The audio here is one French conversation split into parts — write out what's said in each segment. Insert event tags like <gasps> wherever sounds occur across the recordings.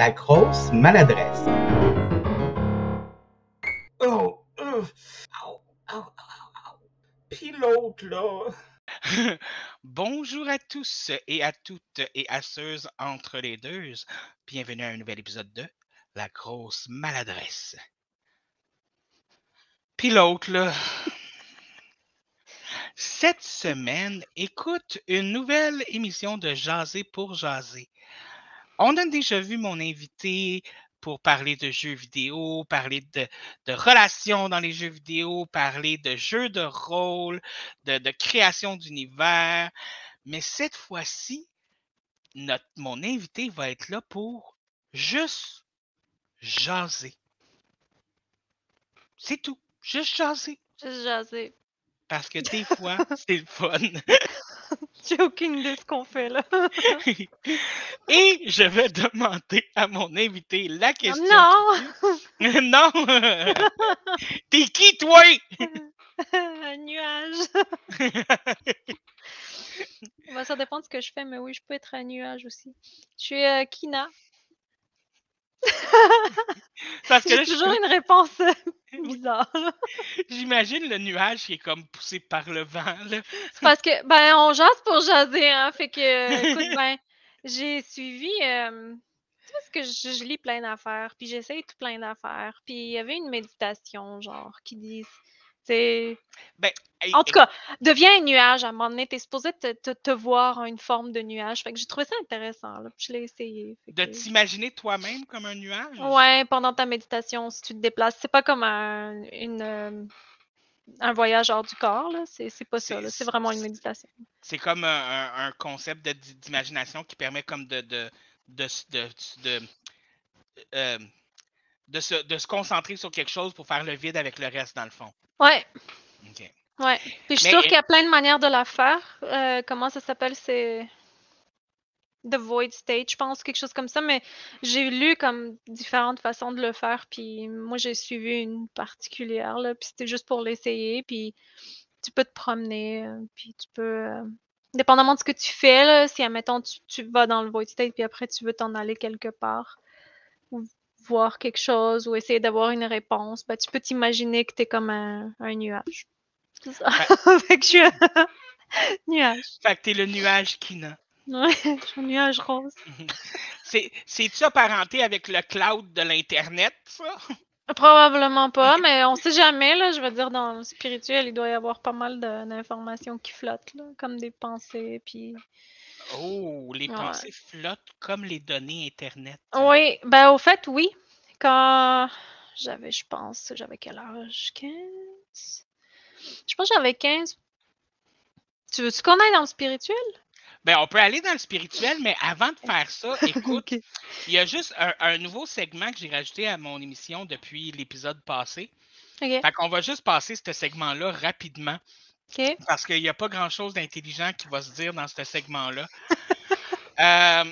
La grosse maladresse. Oh, oh, au. Puis l'autre, là. <laughs> Bonjour à tous et à toutes et à ceux entre les deux. Bienvenue à un nouvel épisode de La grosse maladresse. Puis l'autre, là. <laughs> Cette semaine, écoute une nouvelle émission de Jaser pour Jaser. On a déjà vu mon invité pour parler de jeux vidéo, parler de, de relations dans les jeux vidéo, parler de jeux de rôle, de, de création d'univers. Mais cette fois-ci, mon invité va être là pour juste jaser. C'est tout. Juste jaser. Juste jaser. Parce que des <laughs> fois, c'est le fun. <laughs> <laughs> J'ai aucune idée de ce qu'on fait là. <laughs> Et je vais demander à mon invité la question. non! <laughs> non! T'es qui, toi? Un nuage. Ça dépend de ce que je fais, mais oui, je peux être un nuage aussi. Je suis euh, Kina. <laughs> Parce que je- toujours une réponse euh, <laughs> bizarre. j'imagine le nuage qui est comme poussé par le vent. Là. Parce que, ben, on jase pour jaser, hein. Fait que, <laughs> écoute, ben, j'ai suivi. euh, tu sais, parce que je, je lis plein d'affaires, puis j'essaye tout plein d'affaires. Puis il y avait une méditation, genre, qui dit. Tu Ben, En tout cas, deviens un nuage à un moment donné. T'es supposé te, te, te voir en une forme de nuage. Fait que j'ai trouvé ça intéressant, là. Puis je l'ai essayé. de t'imaginer toi-même comme un nuage? Ouais, pendant ta méditation, si tu te déplaces. C'est pas comme un, une, euh, un voyage hors du corps, là. C'est c'est pas ça, C'est- vraiment une méditation. C'est comme un, un- concept d'imagination qui permet comme de de de, de, euh, de se, de se concentrer sur quelque chose pour faire le vide avec le reste dans le fond. Ouais, OK. ouais. Puis je suis sûre qu'il y a plein de manières de la faire. Euh, comment ça s'appelle? C'est The Void State, je pense, quelque chose comme ça. Mais j'ai lu comme différentes façons de le faire. Puis moi, j'ai suivi une particulière, là. Puis c'était juste pour l'essayer. Puis tu peux te promener. euh, Puis tu peux. euh, Dépendamment de ce que tu fais, là, si, admettons, tu, tu vas dans le Void State, puis après, tu veux t'en aller quelque part, ou voir quelque chose, ou essayer d'avoir une réponse, ben, tu peux t'imaginer que tu es comme un, un nuage. C'est ça. <laughs> fait que je suis un <laughs> nuage. Fait que t'es le nuage Kina. Ouais, <laughs> je suis un nuage rose. C'est, c'est-tu apparenté avec le cloud de l'Internet, ça? Probablement pas, mais on sait jamais, là. Je veux dire, dans le spirituel, il doit y avoir pas mal de- d'informations qui flottent, là, comme des pensées, puis... Oh, les Ouais. pensées flottent comme les données Internet. Oui, ben au fait, oui. Quand j'avais, je pense, j'avais quel âge? 15? Je pense que j'avais 15. Tu veux-tu qu'on aille dans le spirituel? Ben, on peut aller dans le spirituel, mais avant de faire ça, <laughs> écoute, il y a juste un, un nouveau segment que j'ai rajouté à mon émission depuis l'épisode passé. Ok, Fait qu'on va juste passer ce segment-là rapidement parce qu'il n'y a pas grand-chose d'intelligent qui va se dire dans ce segment-là. <laughs> Euh,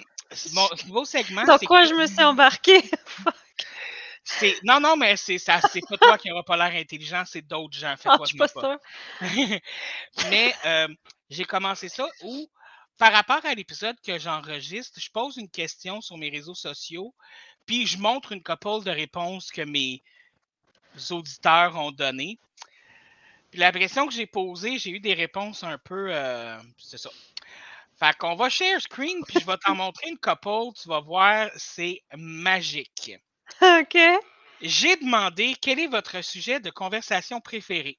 mon ce <laughs> nouveau segment, Dans quoi que- je me suis embarquée? <laughs> c'est non non mais c'est ça c'est pas toi qui n'aura pas l'air intelligent c'est d'autres gens Ah, fais-toi je suis pas mais euh, j'ai commencé ça où par rapport à l'épisode que j'enregistre je pose une question sur mes réseaux sociaux puis je montre une couple de réponses que mes auditeurs ont données puis la question que j'ai posée j'ai eu des réponses un peu euh, c'est ça fait qu'on va share screen puis je vais t'en montrer une couple tu vas voir c'est magique Ok. j'ai demandé quel est votre sujet de conversation préféré?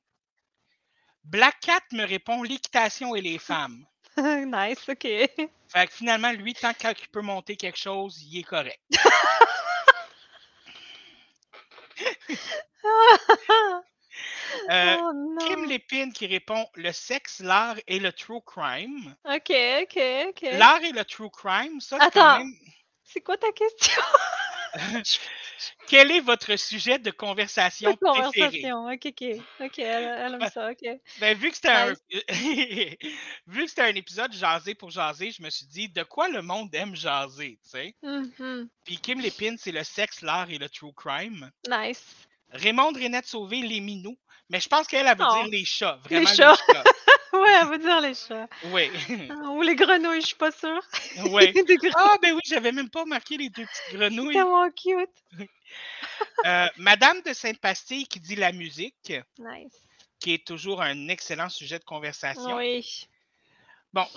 Black Cat me répond l'équitation et les femmes. <laughs> nice, ok. Fait que finalement, lui, tant qu'il peut monter quelque chose, il est correct. <laughs> <laughs> Euh, oh non. Kim Lépine qui répond le sexe, l'art et le true crime. Ok, ok, ok. L'art et le true crime, ça, c'est quand Attends. même. C'est quoi ta question? <laughs> Quel est votre sujet de conversation préféré? Conversation. Ok, ok. Ok, elle, elle aime ça, ok. Ben, vu que c'était un... <laughs> vu que c'était un épisode jasé pour jaser, je me suis dit de quoi le monde aime jaser, tu sais? Mhm. Puis Kim Lépine, c'est le sexe, l'art et le true crime. Nice. Raymond Renette Sauvé, les minous. Mais je pense qu'elle, elle veut Oh. dire les chats. Vraiment les chats. chats. <laughs> Ouais, elle veut dire les chats. Oui. <laughs> Ou les grenouilles, je suis pas sûre. <laughs> oui. Ah, ben oui, j'avais même pas marqué les deux petites c'est grenouilles. tellement cute. Euh, Madame de Sainte-Pastille qui dit la musique, Nice. qui est toujours un excellent sujet de conversation. Oui. Bon,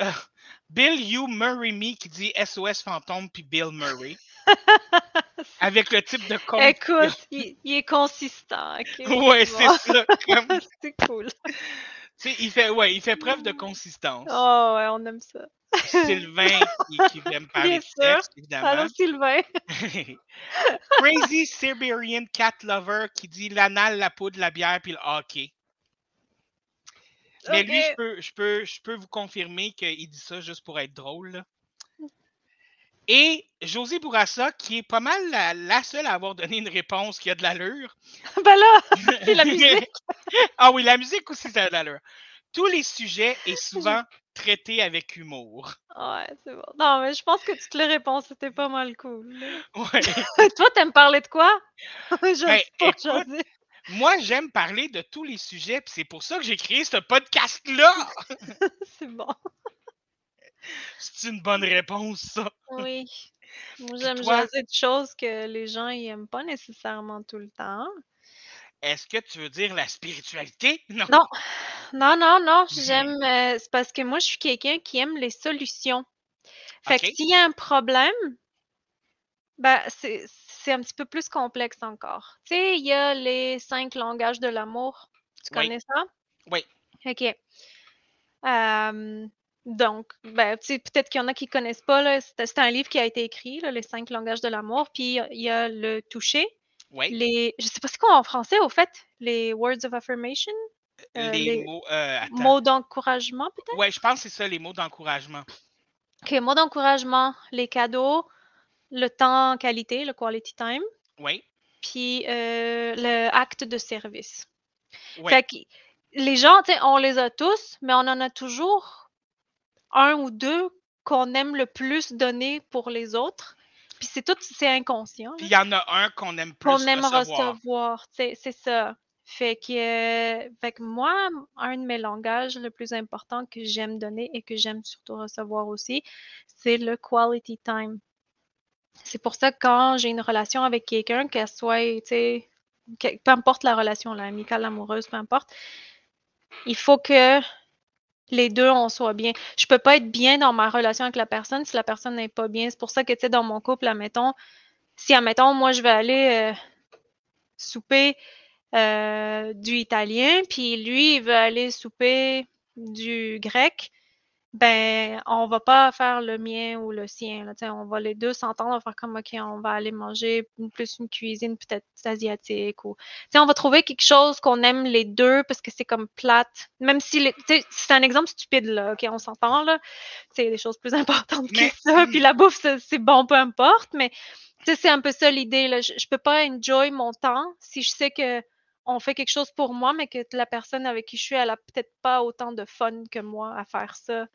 euh, Bill You Murray Me qui dit SOS fantôme puis Bill Murray. <laughs> Avec le type de compte. Écoute, il, il est consistant. ok? <laughs> Ouais, c'est ça. comme- <laughs> c'est cool. il fait, ouais, il fait preuve de consistance. Oh, ouais, on aime ça. Sylvain qui, qui vient me parler Bien de sûr. sexe, évidemment. Allô, Sylvain. Crazy Siberian Cat Lover qui dit l'anal, la poudre, la bière puis le hockey. Mais lui, je peux, je, peux, je peux vous confirmer qu'il dit ça juste pour être drôle. là. Et José Bourassa, qui est pas mal la, la seule à avoir donné une réponse qui a de l'allure. <laughs> Ben là, <laughs> Puis la musique. ah oui, la musique aussi, ça a de l'allure. Tous les sujets est <laughs> souvent traité avec humour. ouais, c'est bon. Non, mais je pense que toutes les réponses c'était pas mal cool. Ouais. Toi, t'aimes parler de quoi? Je Ben, pas, écoute. Moi, j'aime parler de tous les sujets, puis c'est pour ça que j'ai créé ce podcast-là. C'est bon. C'est une bonne réponse, ça. Oui. Moi, j'aime toi? jaser de choses que les gens ils aiment pas nécessairement tout le temps. Est-ce que tu veux dire la spiritualité? <laughs> Non. Non. Non, non, non, j'aime. euh, c'est parce que moi, je suis quelqu'un qui aime les solutions. Fait que s'il y a un problème, ben, c'est c'est un petit peu plus complexe encore. Tu sais, il y a les cinq langages de l'amour. Tu Oui. connais ça? Oui. OK. Euh, donc, ben, peut-être qu'il y en a qui ne connaissent pas. C'est un livre qui a été écrit, là, Les cinq langages de l'amour. Puis il y a le toucher. Oui. Les, je sais pas c'est quoi en français, au fait, les words of affirmation, euh, les, les mots. euh, mots d'encouragement, peut-être? Ouais, je pense que c'est ça, les mots d'encouragement. OK, mots d'encouragement, les cadeaux, le temps qualité, le quality time, Oui. puis euh, le acte de service. Oui. Fait que les gens, on les a tous, mais on en a toujours un ou deux qu'on aime le plus donner pour les autres. Puis c'est tout, c'est inconscient. Puis il y en a un qu'on aime plus Qu'on aime recevoir. recevoir. C'est ça. Fait que, euh, fait que moi, un de mes langages le plus important que j'aime donner et que j'aime surtout recevoir aussi, c'est le quality time. C'est pour ça que quand j'ai une relation avec quelqu'un, qu'elle soit, tu sais, peu importe la relation, là, amicale, amoureuse, peu importe, il faut que les deux, on soit bien. Je peux pas être bien dans ma relation avec la personne si la personne n'est pas bien. C'est pour ça que, tu sais, dans mon couple, admettons, si, admettons, moi, je vais aller euh, souper euh, du italien, puis lui, il veut aller souper du grec, ben, on va pas faire le mien ou le sien. Là, tu sais, on va les deux s'entendre, on va faire comme, OK, on va aller manger plus une cuisine peut-être asiatique. Ou, tu sais, on va trouver quelque chose qu'on aime les deux parce que c'est comme plate. Même si, les- tu sais, c'est un exemple stupide, là, OK, on s'entend, là. C'est des choses plus <laughs> importantes que Mais- ça. Puis la bouffe, c'est bon, peu importe, mais tu sais, c'est un peu ça l'idée. Là. Je, je peux pas enjoy mon temps si je sais que on fait quelque chose pour moi, mais que la personne avec qui je suis, elle a peut-être pas autant de fun que moi à faire ça.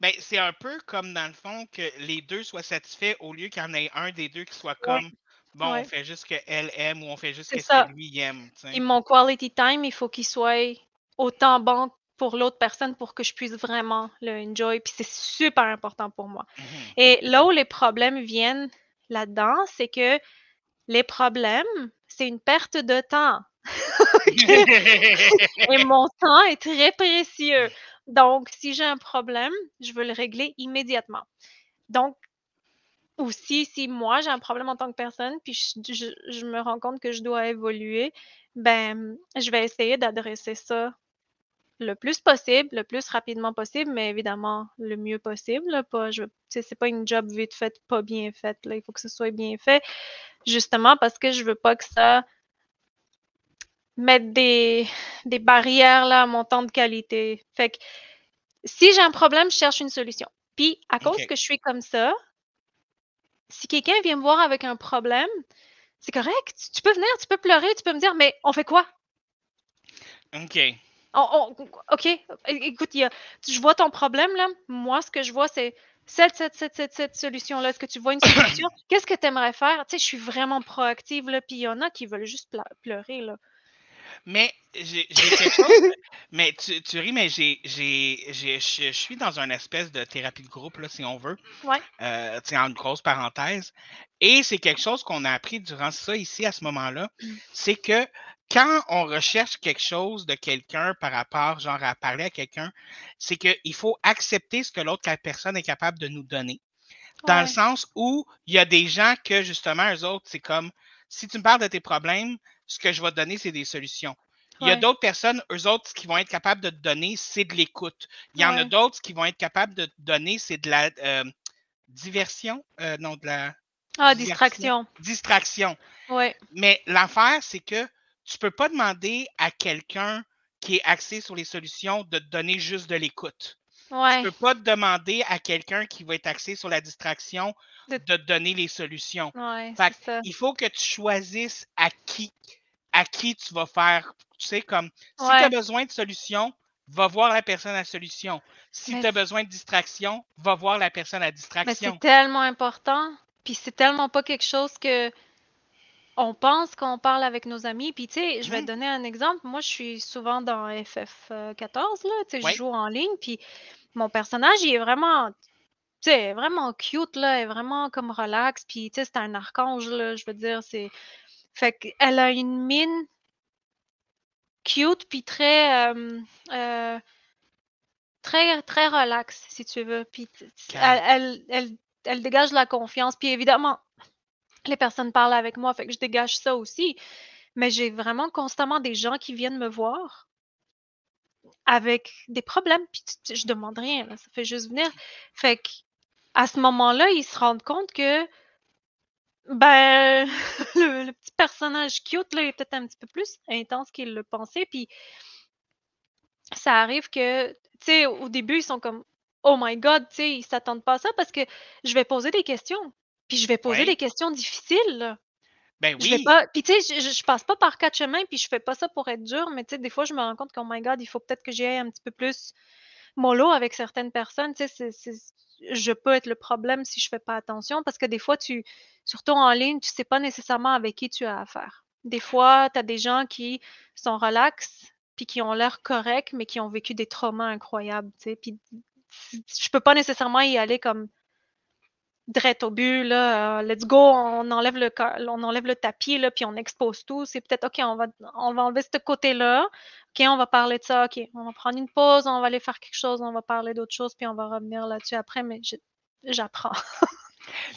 Ben, c'est un peu comme dans le fond que les deux soient satisfaits au lieu qu'il y en ait un des deux qui soit comme bon, Ouais. on fait juste ce qu'elle aime ou on fait juste ça. que lui aime. Et mon quality time, il faut qu'il soit autant bon pour l'autre personne pour que je puisse vraiment le enjoy. Puis c'est super important pour moi. Mhm. Et là où les problèmes viennent là-dedans, c'est que les problèmes, c'est une perte de temps. <laughs> <laughs> Et mon temps est très précieux. Donc, si j'ai un problème, je veux le régler immédiatement. Donc, aussi, si moi j'ai un problème en tant que personne, puis je, me rends compte que je dois évoluer, ben, je vais essayer d'adresser ça le plus possible, le plus rapidement possible, mais évidemment le mieux possible. là, Pas, c'est pas une job vite faite, pas bien faite. Là, il faut que ce soit bien fait, justement parce que je veux pas que ça mette des, des barrières là, à mon temps de qualité. Fait que si j'ai un problème, je cherche une solution. Puis, à cause que je suis comme ça, si quelqu'un vient me voir avec un problème, c'est correct. Tu, peux venir, tu peux pleurer, tu peux me dire, mais on fait quoi? OK. On- on- OK, écoute, y a- je vois ton problème là. Moi, ce que je vois, c'est cette, cette, cette, cette, cette solution-là. Est-ce que tu vois une solution? <coughs> Qu'est-ce que tu aimerais faire? Tu sais, je suis vraiment proactive, là, puis il y en a qui veulent juste pleu- pleurer, là. Mais <laughs> j'ai quelque chose. mais tu, tu ris, mais j'ai, je suis dans une espèce de thérapie de groupe, là, si on veut. Ouais. Euh, en grosse parenthèse. Et c'est quelque chose qu'on a appris durant ça ici, à ce moment-là. Mm. C'est que quand on recherche quelque chose de quelqu'un par rapport, genre, à parler à quelqu'un, c'est qu'il faut accepter ce que l'autre personne est capable de nous donner. Dans le sens où il y a des gens que, justement, eux autres, c'est comme si tu me parles de tes problèmes, ce que je vais te donner, c'est des solutions. Il y a Ouais. d'autres personnes, eux autres, ce qu'ils vont être capables de te donner, c'est de l'écoute. Il y en a d'autres, qu'ils vont être capables de te donner, c'est de la euh, diversion. euh, non, de la Ah, distraction. Distraction. Ouais. Mais l'affaire, c'est que tu peux pas demander à quelqu'un qui est axé sur les solutions de te donner juste de l'écoute. Tu Ouais. peux pas te demander à quelqu'un qui va être axé sur la distraction De- de te donner les solutions. Ouais, Fait ça. Il faut que tu choisisses à qui, à qui tu vas faire. Tu sais, comme si tu Ouais. as besoin de solution, va voir la personne à solution. Si Mais tu as besoin de distraction, va voir la personne à Mais distraction. c'est tellement important. Puis c'est tellement pas quelque chose que on pense quand on parle avec nos amis. Puis tu sais, je vais te Mhm. donner un exemple. Moi, je suis souvent dans FF14, là. Tu sais, je Ouais. joue en ligne. Puis mon personnage, il est vraiment, tu sais, vraiment cute, là. Il est vraiment comme relax. Puis tu sais, c'est un archange, là. Je veux dire, c'est. Fait qu'elle a une mine cute, puis très. euh, euh, très, très relax, si tu veux. Puis t- t- Calme. elle, elle, elle, elle dégage la confiance. Puis évidemment, les personnes parlent avec moi, fait que je dégage ça aussi. Mais j'ai vraiment constamment des gens qui viennent me voir avec des problèmes, puis je demande rien, ça fait juste venir. Fait que à ce moment-là, ils se rendent compte que ben <laughs> le, petit personnage cute là est peut-être un petit peu plus intense qu'il le pensait, puis ça arrive que, tu sais, au début, ils sont comme Oh my God, tu sais, ils s'attendent pas à ça parce que je vais poser des questions. Puis je vais poser Ouais. des questions difficiles. là. Ben Je vais oui. pas. Puis tu sais, je, je, je passe pas par quatre chemins, puis je fais pas ça pour être dur, mais tu sais, des fois, je me rends compte qu'Oh my God, il faut peut-être que j'y aille un petit peu plus mollo avec certaines personnes. Tu sais, c'est- c'est- je peux être le problème si je fais pas attention parce que des fois, tu, surtout en ligne, tu sais pas nécessairement avec qui tu as affaire. Des fois, tu as des gens qui sont relax, puis qui ont l'air corrects, mais qui ont vécu des traumas incroyables, tu sais. Puis je peux pas nécessairement y aller comme drette au but, là, euh, let's go, on enlève le, on enlève le tapis, là, puis on expose tout. C'est peut-être, OK, on va, on va enlever ce côté-là. OK, on va parler de ça. OK, on va prendre une pause, on va aller faire quelque chose, on va parler d'autre chose, puis on va revenir là-dessus après, mais j'apprends. <laughs>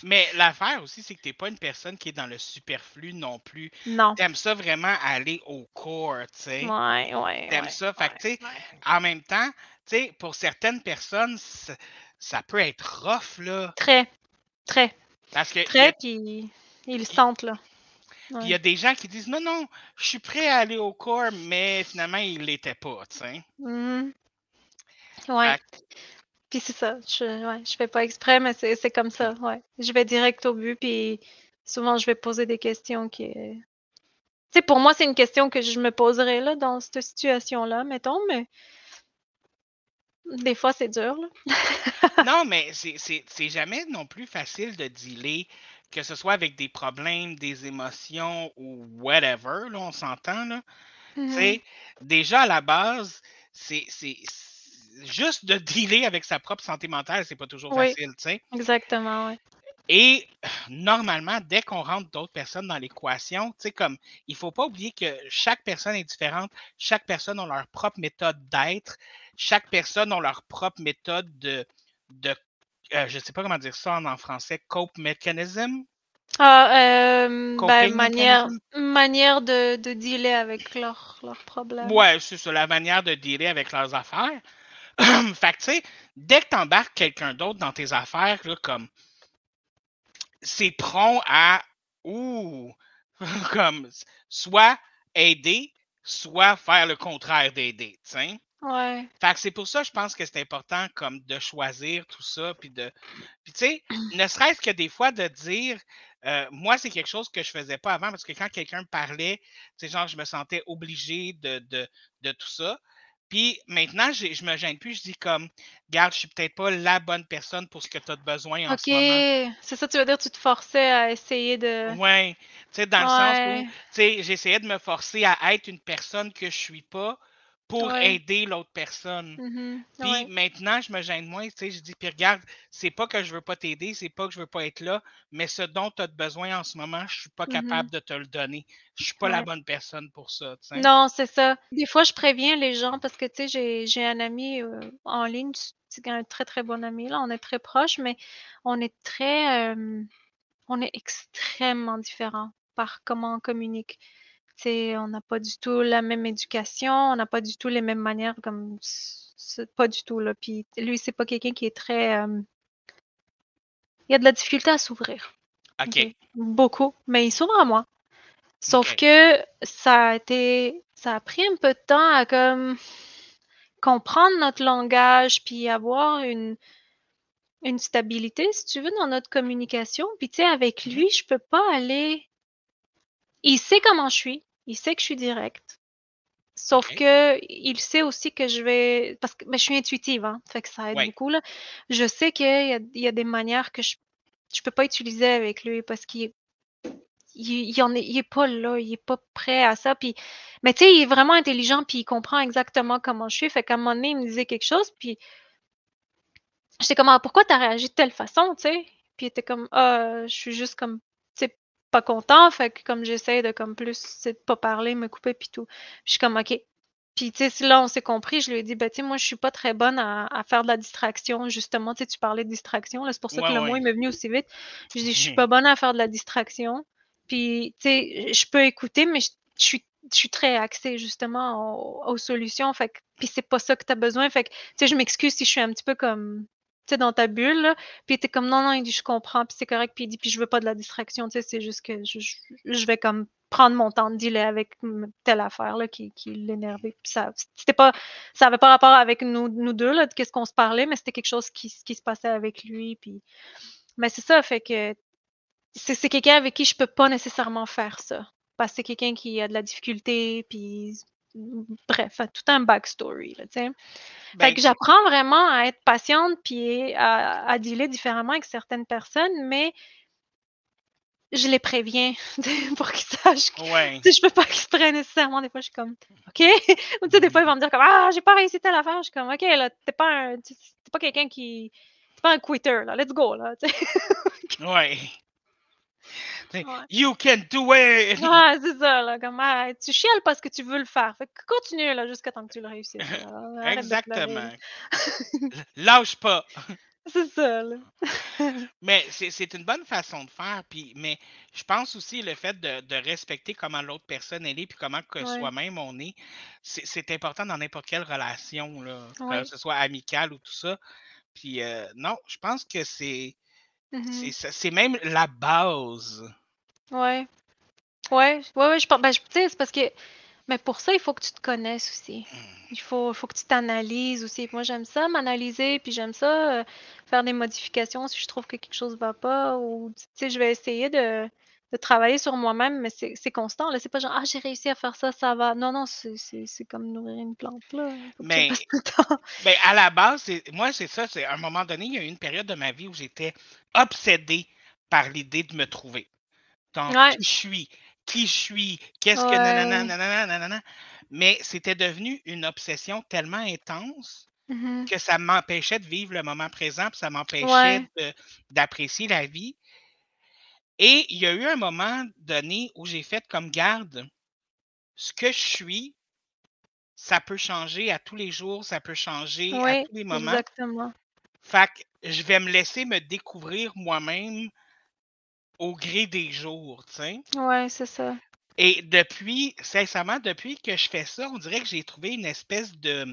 Mais l'affaire aussi, c'est que tu n'es pas une personne qui est dans le superflu non plus. non. Tu aimes ça vraiment aller au corps, tu sais. Ouais, ouais. T'aimes ouais, ça. Fait que, ouais, tu sais, en même temps, tu sais, pour certaines personnes, ça peut être rough, là. Très, très, Parce que très, puis ils le sentent, là. il y a des gens qui disent non, non, je suis prêt à aller au corps, mais finalement, il l'était pas, tu sais. Mhm. Ouais. Fait Puis c'est ça, je, ouais, je fais pas exprès, mais c'est c'est comme ça, ouais. Je vais direct au but, puis souvent je vais poser des questions qui... Tu sais, pour moi, c'est une question que je me poserais là, dans cette situation-là, mettons, mais des fois, c'est dur, là. <laughs> non, mais c'est- jamais non plus facile de dealer, que ce soit avec des problèmes, des émotions ou whatever, là, on s'entend, là. Sais, déjà à la base, c'est juste de dealer avec sa propre santé mentale, c'est pas toujours Oui. facile, tu sais. Exactement, ouais. Et normalement, dès qu'on rentre d'autres personnes dans l'équation, tu sais, comme il faut pas oublier que chaque personne est différente, chaque personne a leur propre méthode d'être, chaque personne a leur propre méthode de, de euh, je sais pas comment dire ça en, en français, cope mechanism? Ah, euh, ben, manière, manière de, de dealer avec leurs leurs problèmes. Ouais, c'est ça, la manière de dealer avec leurs affaires. <clears throat> fait que, tu sais, dès que tu embarques quelqu'un d'autre dans tes affaires, là, comme, c'est prompt à, ouh, <laughs> comme, soit aider, soit faire le contraire d'aider, tu sais. Ouais. Fait que c'est pour ça, je pense que c'est important, comme, de choisir tout ça, puis de, puis tu sais, <clears throat> ne serait-ce que des fois de dire, euh, moi, c'est quelque chose que je faisais pas avant, parce que quand quelqu'un me parlait, tu sais, genre, je me sentais obligé de, de, de tout ça. Puis maintenant, je me gêne plus. Je dis comme, garde, je suis peut-être pas la bonne personne pour ce que tu as de besoin en Ok, ce moment. c'est ça, tu veux dire, tu te forçais à essayer de. Ouais, tu sais, dans le sens où, tu sais, j'essayais de me forcer à être une personne que je suis pas pour ouais. aider l'autre personne. mhm, Puis ouais. maintenant, je me gêne moins, tu sais, je dis, puis regarde, c'est pas que je veux pas t'aider, c'est pas que je veux pas être là, mais ce dont tu as besoin en ce moment, je suis pas mhm, capable de te le donner. Je suis pas la bonne personne pour ça, tu sais. Non, c'est ça. Des fois, je préviens les gens parce que, tu sais, j'ai, j'ai un ami euh, en ligne, c'est un très, très bon ami, là. On est très proches, mais on est très, euh, on est extrêmement différents par comment on communique. On n'a pas du tout la même éducation, on n'a pas du tout les mêmes manières, comme, pas du tout, là. Puis lui, c'est pas quelqu'un qui est très, euh, il a de la difficulté à s'ouvrir. OK? Beaucoup, mais il s'ouvre à moi. Sauf que ça a été, ça a pris un peu de temps à comme comprendre notre langage puis avoir une, une stabilité, si tu veux, dans notre communication. Puis tu sais, avec Mhm. lui, je peux pas aller. Il sait comment je suis, il sait que je suis directe. Sauf OK. que il sait aussi que je vais. Parce que mais je suis intuitive, hein. Fait que ça aide Ouais. beaucoup, là. Je sais qu'il y a, il y a des manières que je je peux pas utiliser avec lui parce qu'il est il, il en est, il est pas là, il est pas prêt à ça. Puis, mais tu sais, il est vraiment intelligent, puis il comprend exactement comment je suis. Fait qu'à un moment donné, il me disait quelque chose, puis j'étais comme, ah, pourquoi t'as réagi de telle façon, tu sais? Puis il était comme, ah, je suis juste comme, pas content. Fait que comme j'essaie de comme plus, c'est de pas parler, me couper, puis tout. Puis je suis comme, ok. Puis, tu sais, là, on s'est compris, je lui ai dit, ben, tu sais, moi, je suis pas très bonne à, à faire de la distraction, justement. Tu sais, tu parlais de distraction, là, c'est pour ça que Ouais, le mot, il m'est venu aussi vite. Je dis, je suis pas bonne à faire de la distraction. Puis, tu sais, je peux écouter, mais je, je suis, je suis très axée, justement, aux, aux solutions. Fait que, puis c'est pas ça que tu as besoin. Fait que, tu sais, je m'excuse si je suis un petit peu comme, dans ta bulle, là. Puis était comme, non, non, il dit, je comprends, puis c'est correct. Puis il dit, puis je veux pas de la distraction, tu sais, c'est juste que je, je, vais comme prendre mon temps de dealer avec telle affaire, là, qui, qui l'énervait. Puis ça, c'était pas, ça avait pas rapport avec nous, nous deux, là, de qu'est-ce qu'on se parlait, mais c'était quelque chose qui, qui se passait avec lui. Puis, mais c'est ça, fait que c'est c'est quelqu'un avec qui je peux pas nécessairement faire ça. Parce que c'est quelqu'un qui a de la difficulté, puis bref, tout un backstory, là. Fait Ben, que j'apprends vraiment à être patiente, puis à, à dealer différemment avec certaines personnes, mais je les préviens <laughs> pour qu'ils sachent que ouais. je peux pas exprès nécessairement. Des fois, je suis comme, OK? <laughs> Ou tu sais, des fois, ils vont me dire comme, ah, j'ai pas réussi telle affaire. Je suis comme, OK, là, t'es pas un, tu- t'es pas quelqu'un qui, t'es pas un quitter, là, let's go, là. <laughs> Ouais. Ouais. You can do it! Ah, c'est ça, là, comme, ah, tu chiales parce que tu veux le faire. Fait que continue, là, jusqu'à temps que tu le réussisses. Exactement. <laughs> Lâche pas. C'est ça, là. <laughs> Mais c'est une bonne façon de faire. Puis, mais je pense aussi le fait de, de respecter comment l'autre personne elle est, puis comment que Ouais. soi-même on est, c'est important dans n'importe quelle relation, là, que ce soit amicale ou tout ça. Puis euh, non, je pense que c'est Mhm. ça- c'est même la base. Ouais. Ouais, ouais, ouais, je pense, ben, je- tu sais, c'est parce que, mais pour ça, il faut que tu te connaisses aussi. Hmm. Il faut, faut que tu t'analyses aussi. Moi, j'aime ça, m'analyser, puis j'aime ça, euh, faire des modifications si je trouve que quelque chose va pas, ou, tu sais, je vais essayer de, de travailler sur moi-même, mais c'est c'est constant, là. C'est pas genre, ah, j'ai réussi à faire ça, ça va. Non, non, c'est c'est- c'est comme nourrir une plante, là. Faut que tu le Mais fasses tout le temps. <laughs> Ben, à la base, c'est- moi, c'est ça. C'est à un moment donné, il y a eu une période de ma vie où j'étais obsédé par l'idée de me trouver. Ouais. qui je suis, qui je suis, qu'est-ce que nanana, nanana, nanana. Mais c'était devenu une obsession tellement intense Mhm. que ça m'empêchait de vivre le moment présent, puis ça m'empêchait Ouais. d'apprécier la vie. Et il y a eu un moment donné où j'ai fait comme garde, ce que je suis, ça peut changer à tous les jours, ça peut changer à tous les moments. exactement. Fait que je vais me laisser me découvrir moi-même au gré des jours, tu sais. Ouais, c'est ça. Et depuis, sincèrement, depuis que je fais ça, on dirait que j'ai trouvé une espèce de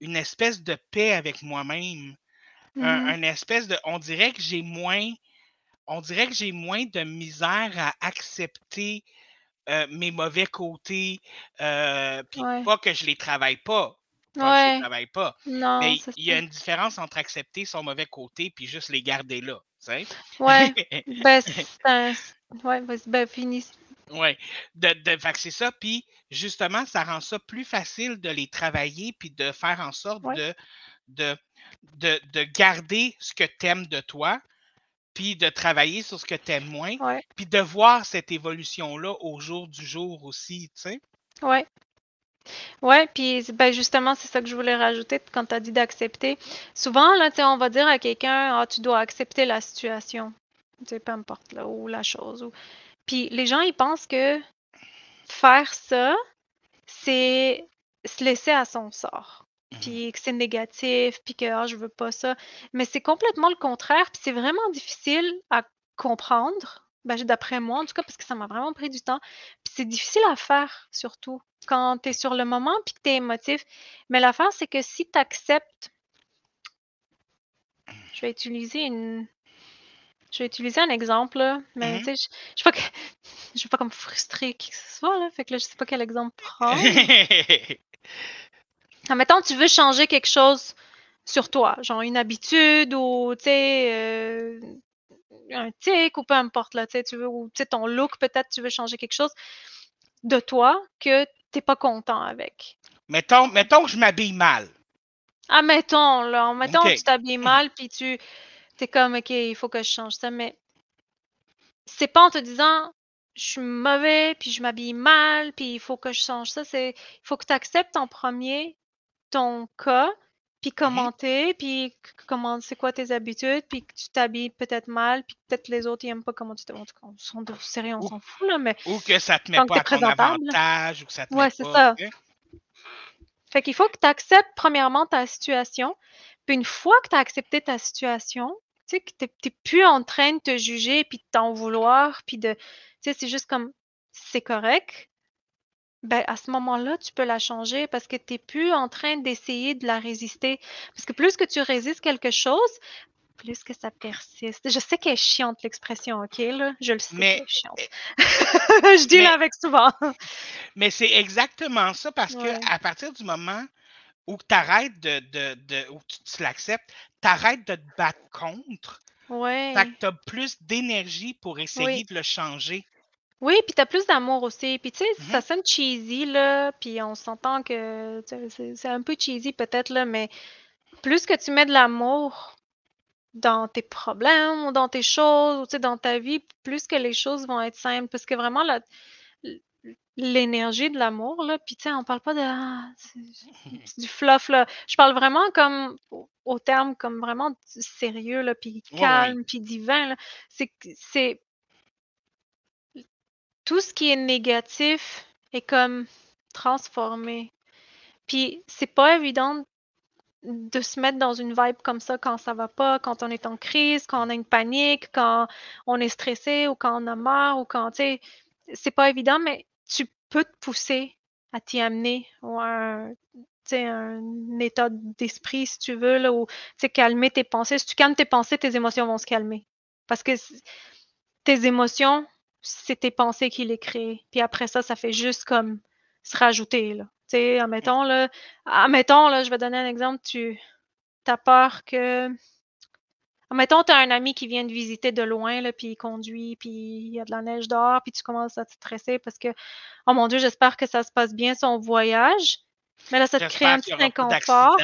une espèce de paix avec moi-même. Un, Mhm. un espèce de. On dirait que j'ai moins. On dirait que j'ai moins de misère à accepter euh, mes mauvais côtés. euh, Puis Ouais. pas que je les travaille pas. Que je les Ouais. travaille pas. Non, Mais il y a une différence entre accepter son mauvais côté puis juste les garder là. Sais. Ouais. <laughs> Ben, c'est un... Ouais, ben, finis. Oui, de, de, fait que c'est ça. Puis justement, ça rend ça plus facile de les travailler puis de faire en sorte Ouais. de, de, de, de garder ce que tu aimes de toi, puis de travailler sur ce que tu aimes moins, Ouais. puis de voir cette évolution-là au jour du jour aussi, tu sais. Ouais. Ouais, puis c'est- ben justement, c'est ça que je voulais rajouter quand tu as dit d'accepter. Souvent, là, tu sais, on va dire à quelqu'un, ah, tu dois accepter la situation. Tu sais, peu importe, là, ou la chose. Ou... Puis les gens, ils pensent que faire ça, c'est se laisser à son sort. Mhm. Puis que c'est négatif, puis que ah, je veux pas ça. Mais c'est complètement le contraire, puis c'est vraiment difficile à comprendre. Ben, d'après moi, en tout cas, parce que ça m'a vraiment pris du temps. Puis c'est difficile à faire, surtout, quand tu es sur le moment puis que tu es émotif. Mais l'affaire, c'est que si tu acceptes. Je vais utiliser une. Je vais utiliser un exemple, là, mais Mhm. tu sais, je je sais pas que... <laughs> je veux pas comme frustrer qui que ce soit, là, fait que là, je sais pas quel exemple prendre. <laughs> Admettons, tu veux changer quelque chose sur toi, genre une habitude ou, tu sais, euh, un tic ou peu importe, là, tu veux, ou tu sais, ton look, peut-être, tu veux changer quelque chose de toi que t'es pas content avec. mettons, mettons que je m'habille mal. Admettons, là, mettons que tu t'habilles mal, puis tu t'es comme, OK, il faut que je change ça, mais c'est pas en te disant, je suis mauvais, puis je m'habille mal, puis il faut que je change ça, c'est, il faut que tu acceptes en premier ton cas, puis commenter, puis comment, c'est quoi tes habitudes, puis que tu t'habilles peut-être mal, puis peut-être les autres, ils aiment pas comment tu tout cas, on s'en sérieux, on s'en fout, là, mais Ou que ça te met pas à ton avantage, ou que ça te Ouais, met c'est ça. Fait qu'il faut que tu acceptes premièrement ta situation. Puis une fois que tu as accepté ta situation, tu sais, que tu n'es plus en train de te juger puis de t'en vouloir, puis de. Tu sais, c'est juste comme c'est correct. Ben, à ce moment-là, tu peux la changer parce que tu n'es plus en train d'essayer de la résister. Parce que plus que tu résistes quelque chose, plus que ça persiste. Je sais qu'elle est chiante, l'expression, OK, là? Je le sais Mais- est chiante. <laughs> Je dis mais- là avec souvent. Mais c'est exactement ça parce Ouais. que à partir du moment où tu arrêtes de, de, de- où tu, tu l'acceptes, tu arrêtes de te battre contre. Ouais. Fait que tu as plus d'énergie pour essayer Oui. de le changer. Oui, puis t'as plus d'amour aussi. Puis tu sais, Mhm. ça sonne cheesy, là, puis on s'entend que tu sais, c'est c'est un peu cheesy peut-être, là, mais plus que tu mets de l'amour dans tes problèmes ou dans tes choses, ou tu sais, dans ta vie, plus que les choses vont être simples. Parce que vraiment, la- l- l'énergie de l'amour, là, puis tu sais, on parle pas de ah, c'est c'est du fluff, là. Je parle vraiment comme au, au terme comme vraiment du sérieux, là, puis Ouais, ouais. calme, puis divin, là. C'est que- c'est tout ce qui est négatif est comme transformé. Puis c'est pas évident de se mettre dans une vibe comme ça quand ça va pas, quand on est en crise, quand on a une panique, quand on est stressé ou quand on a marre ou quand, tu sais, c'est pas évident, mais tu peux te pousser à t'y amener ou à un, un état d'esprit, si tu veux, là, ou, calmer tes pensées. Si tu calmes tes pensées, tes émotions vont se calmer. Parce que tes émotions, c'est tes pensées qui les créent. Puis après ça, ça fait juste comme se rajouter, là. Tu sais, admettons, là, admettons, là, je vais donner un exemple, tu as peur que... Admettons, tu as un ami qui vient te visiter de loin, là, puis il conduit, puis il y a de la neige dehors, puis tu commences à te stresser parce que, oh mon Dieu, j'espère que ça se passe bien son voyage. Mais là, ça te crée un petit inconfort.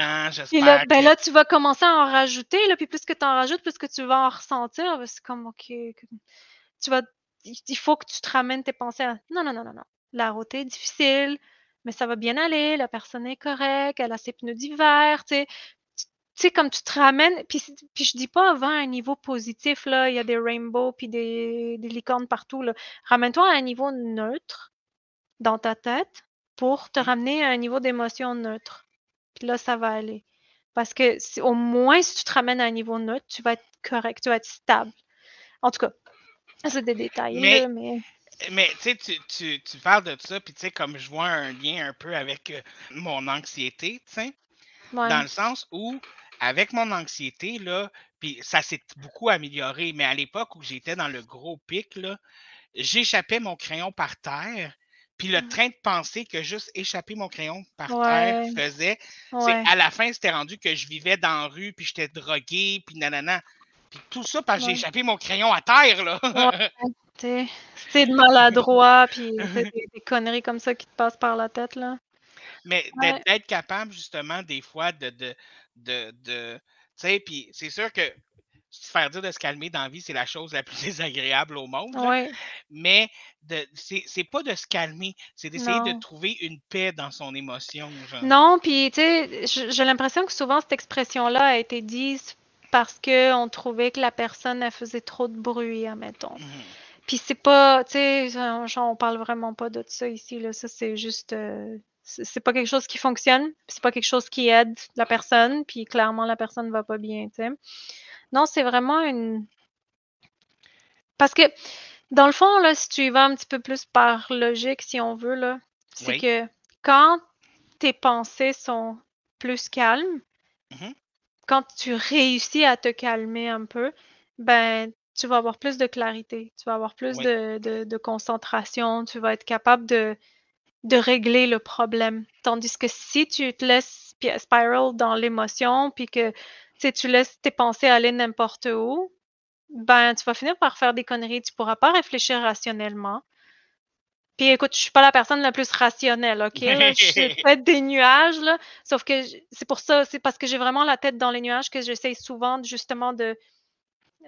Puis là, ben que- là, tu vas commencer à en rajouter, là, puis plus que tu en rajoutes, plus que tu vas en ressentir. C'est comme, OK, tu vas, il faut que tu te ramènes tes pensées à, non, non, non, non, non. La route est difficile, mais ça va bien aller, la personne est correcte, elle a ses pneus d'hiver, tu sais. Tu tu sais, comme tu te ramènes, puis, puis je dis pas avant un niveau positif, là, il y a des rainbows, puis des, des licornes partout, là. Ramène-toi à un niveau neutre dans ta tête pour te Mhm. ramener à un niveau d'émotion neutre. Puis là, ça va aller. Parce que si- au moins, si tu te ramènes à un niveau neutre, tu vas être correct, tu vas être stable. En tout cas, c'est des détails, Mais- là, mais... Mais tu sais, tu, tu, parles de ça, puis tu sais, comme je vois un lien un peu avec euh, mon anxiété, tu sais, Ouais. dans le sens où, avec mon anxiété, là, puis ça s'est beaucoup amélioré, mais à l'époque où j'étais dans le gros pic, là, j'échappais mon crayon par terre, puis le Mm. train de pensée que juste échapper mon crayon par Ouais. terre faisait, Ouais. à la fin, c'était rendu que je vivais dans la rue, puis j'étais drogué, puis nanana. Puis tout ça parce que j'ai échappé mon crayon à terre, là. Ouais. <laughs> C'est de maladroit, puis <laughs> des, des conneries comme ça qui te passent par la tête, là. Mais Ouais. d'être capable, justement, des fois, de. de, de, de tu sais, puis c'est sûr que se faire dire de se calmer dans la vie, c'est la chose la <laughs> plus désagréable au monde. Ouais. Mais de- c'est c'est pas de se calmer, c'est d'essayer de trouver une paix dans son émotion. Genre. Non, puis tu sais, j'ai l'impression que souvent cette expression-là a été dite parce qu'on trouvait que la personne, elle faisait trop de bruit, admettons. Mhm. Puis c'est pas, tu sais, on parle vraiment pas de ça ici, là. Ça, c'est juste, euh, c'est pas quelque chose qui fonctionne, c'est pas quelque chose qui aide la personne, puis clairement, la personne va pas bien, tu sais. Non, c'est vraiment une... Parce que, dans le fond, là, si tu y vas un petit peu plus par logique, si on veut, là, c'est Oui. que quand tes pensées sont plus calmes, Mhm. Quand tu réussis à te calmer un peu, ben, tu vas avoir plus de clarité, tu vas avoir plus Oui. de, de- de concentration, tu vas être capable de, de régler le problème. Tandis que si tu te laisses pi- spiral dans l'émotion, puis que tu laisses tes pensées aller n'importe où, ben, tu vas finir par faire des conneries. Tu pourras pas réfléchir rationnellement. Puis écoute, je suis pas la personne la plus rationnelle, OK? <laughs> Je suis peut-être des nuages, là. Sauf que c'est pour ça, c'est parce que j'ai vraiment la tête dans les nuages que j'essaye souvent justement de,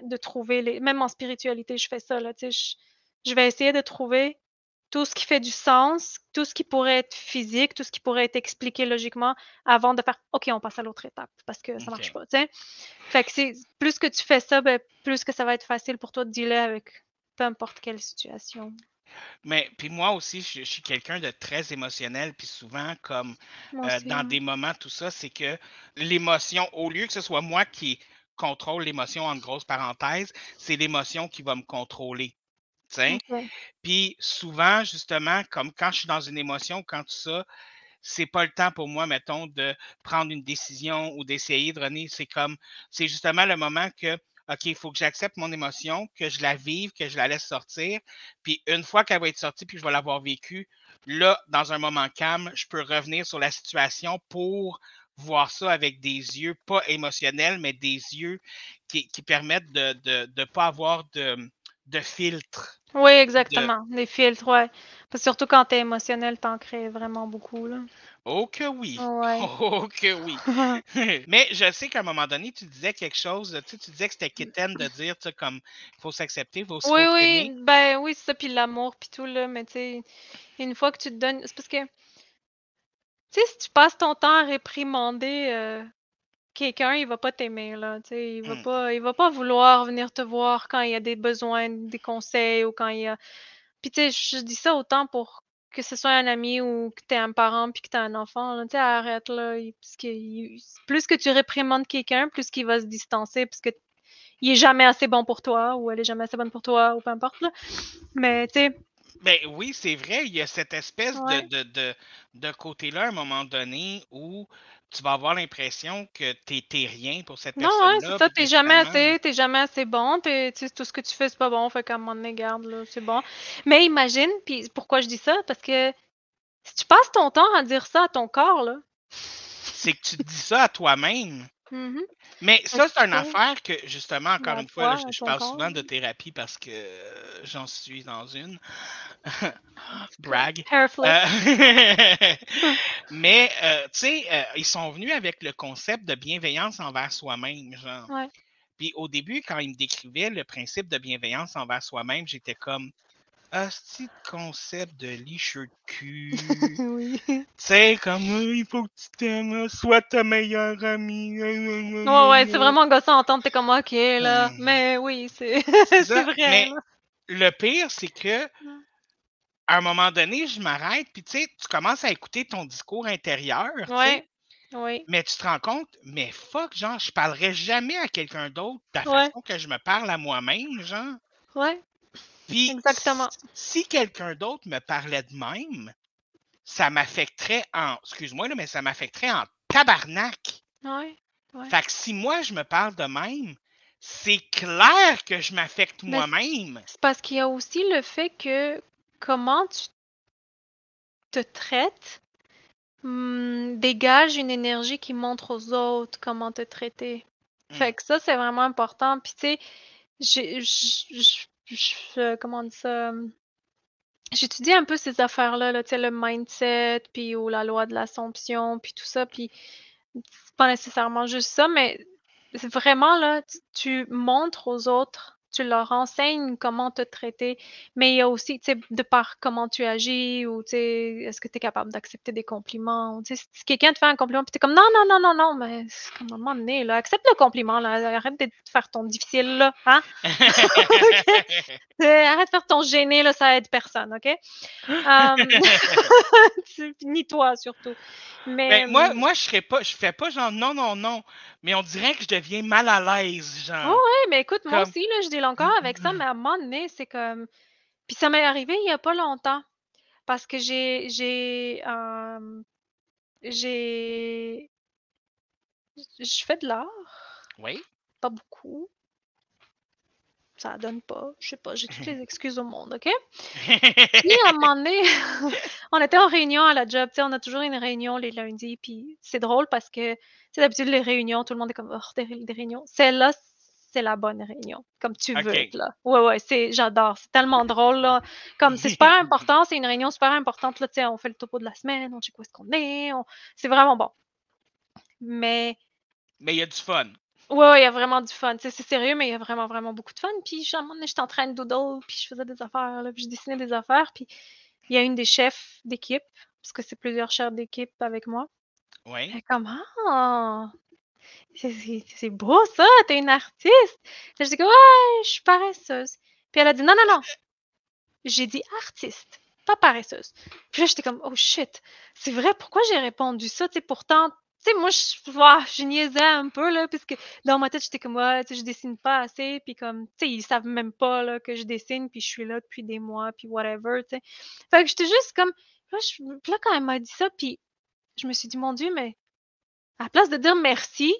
de trouver les. Même en spiritualité, je fais ça, là. Tu sais, je, je vais essayer de trouver tout ce qui fait du sens, tout ce qui pourrait être physique, tout ce qui pourrait être expliqué logiquement avant de faire OK, on passe à l'autre étape parce que ça marche Ok. pas, tu sais. Fait que c'est plus que tu fais ça, ben, plus que ça va être facile pour toi de dealer avec peu importe quelle situation. Mais puis moi aussi, je, je suis quelqu'un de très émotionnel, puis souvent, comme Moi euh, aussi, dans hein. des moments, tout ça, c'est que l'émotion, au lieu que ce soit moi qui contrôle l'émotion, en grosses parenthèses, c'est l'émotion qui va me contrôler. tu sais? OK. Puis souvent, justement, comme quand je suis dans une émotion, quand tout ça, c'est pas le temps pour moi, mettons, de prendre une décision ou d'essayer de runner. C'est comme, c'est justement le moment que, OK, il faut que j'accepte mon émotion, que je la vive, que je la laisse sortir. Puis une fois qu'elle va être sortie, puis que je vais l'avoir vécue, là, dans un moment calme, je peux revenir sur la situation pour voir ça avec des yeux pas émotionnels, mais des yeux qui, qui permettent de ne de, de pas avoir de, de filtre. Oui, exactement. Des filtres, que surtout quand t'es émotionnel, t'en crées vraiment beaucoup, là. Oh que oui! Ouais. <laughs> Oh que oui! <laughs> <laughs> Mais je sais qu'à un moment donné, tu disais quelque chose, tu sais, tu disais que c'était quétaine de dire, tu sais, comme, il faut s'accepter, il faut, Oui, faut oui, s'aimer. ben oui, c'est ça, puis l'amour, puis tout, là, mais tu sais, une fois que tu te donnes... C'est parce que, tu sais, si tu passes ton temps à réprimander euh, quelqu'un, il va pas t'aimer, là, tu sais, il va Mm. pas, il va pas vouloir venir te voir quand il y a des besoins, des conseils, ou quand il y a... Puis tu sais, je dis ça autant pour que ce soit un ami ou que t'es un parent puis que t'as un enfant, là, tu sais, arrête, là, parce que il- plus que tu réprimandes quelqu'un, plus qu'il va se distancer, parce que il est jamais assez bon pour toi, ou elle est jamais assez bonne pour toi, ou peu importe, là. Mais, tu sais, Ben oui, c'est vrai, il y a cette espèce de, de, de, de côté-là à un moment donné où tu vas avoir l'impression que t'es rien pour cette non, ouais, personne-là. c'est ça, t'es jamais assez, t'es jamais assez bon, tout ce que tu fais, c'est pas bon, fait qu'à un moment donné, garde, là, c'est bon. Mais imagine, puis pourquoi je dis ça, parce que si tu passes ton temps à dire ça à ton corps, là, C'est que tu te dis ça à toi-même. Mhm, Mais ça, c'est une affaire que, justement, encore une fois, là, je, parle souvent de thérapie parce que euh, j'en suis dans une. <laughs> Brag. hair flip. Euh, <laughs> <laughs> mais, euh, tu sais, ils sont venus avec le concept de bienveillance envers soi-même, genre. Ouais. Puis au début, quand ils me décrivaient le principe de bienveillance envers soi-même, j'étais comme, c'est concept de licheux de <laughs> cul. oui. tu sais, comme, Euh, il faut que tu t'aimes, sois ta meilleure amie. Ouais, ouais, c'est vraiment gossant à entendre, t'es comme, ok, là. Mm. Mais oui, c'est C'est <laughs> vrai. mais là. le pire, c'est que à un moment donné, je m'arrête, puis tu sais, tu commences à écouter ton discours intérieur, Ouais. Oui. mais tu te rends compte, mais fuck, genre, je parlerai jamais à quelqu'un d'autre de la Ouais. façon que je me parle à moi-même, genre. Ouais. Puis Exactement. si, si quelqu'un d'autre me parlait de même, ça m'affecterait en, excuse-moi, là, mais ça m'affecterait en tabarnak. Ouais. Ouais. Fait que si moi, je me parle de même, c'est clair que je m'affecte moi-même. C'est parce qu'il y a aussi le fait que comment tu te traites hum, dégage une énergie qui montre aux autres comment te traiter. Fait que ça, c'est vraiment important. Puis tu sais, j'ai- j- j- je comment on ça? Hum, j'étudie un peu ces affaires-là, là, le mindset, puis ou la loi de l'Assomption, puis tout ça, puis pas nécessairement juste ça, mais vraiment là, tu montres aux autres tu leur enseignes comment te traiter, mais il y a aussi, tu sais, de par comment tu agis ou, tu sais, est-ce que tu es capable d'accepter des compliments? Tu sais, si quelqu'un te fait un compliment, puis tu es comme non, non, non, non, non, mais c'est comme un moment donné, là, accepte le compliment, là, arrête de faire ton difficile, là, hein? <laughs> <laughs> Arrête de faire ton gêné, là, ça aide personne, OK? Um, <laughs> ni toi, surtout. Mais, Ben, moi, hum, moi, je serais pas, je fais pas genre non, non, non, mais on dirait que je deviens mal à l'aise, Oh genre. ouais, mais écoute, moi aussi, là, je deal encore avec ça, mais à un moment donné, c'est comme. Puis ça m'est arrivé il y a pas longtemps. Parce que j'ai. J'ai. euh, j'ai. Je fais de l'art. oui. Pas beaucoup. Ça donne pas. Je sais pas. J'ai toutes les <laughs> excuses au monde, OK? Puis à un <laughs> moment donné, <laughs> on était en réunion à la job. Tu sais, on a toujours une réunion les lundis. Puis c'est drôle parce que, c'est d'habitude, les réunions, tout le monde est comme, oh, des, ré- des réunions. Celle-là, c'est la bonne réunion. Comme tu veux, OK. là. Ouais, ouais, c'est, j'adore. C'est tellement drôle, là. Comme c'est super important. C'est une réunion super importante, là. Tu sais, on fait le topo de la semaine, on check où est-ce qu'on est. on- C'est vraiment bon. Mais Mais il y a du fun. Ouais, ouais, il y a vraiment du fun. Tu sais, c'est sérieux, mais il y a vraiment, vraiment beaucoup de fun. Puis, à un moment donné, j'étais en train de doodle, puis je faisais des affaires, là, puis je dessinais des affaires. Puis, il y a une des chefs d'équipe, parce que c'est plusieurs chefs d'équipe avec moi. Oui. Elle est comme, ah, c'est beau ça, t'es une artiste. Là, je dis, ouais, je suis paresseuse. Puis, elle a dit, non, non, non. J'ai dit artiste, pas paresseuse. Puis là, j'étais comme, oh shit, c'est vrai, pourquoi j'ai répondu ça? Tu sais, pourtant, tu sais, moi, je, ouah, je niaisais un peu, là, puisque dans ma tête, j'étais comme, ouais, tu sais, je dessine pas assez, puis comme, tu sais, ils savent même pas, là, que je dessine, puis je suis là depuis des mois, puis whatever, tu sais. Fait que j'étais juste comme, là, je- là, quand elle m'a dit ça, puis je me suis dit, mon Dieu, mais à la place de dire merci,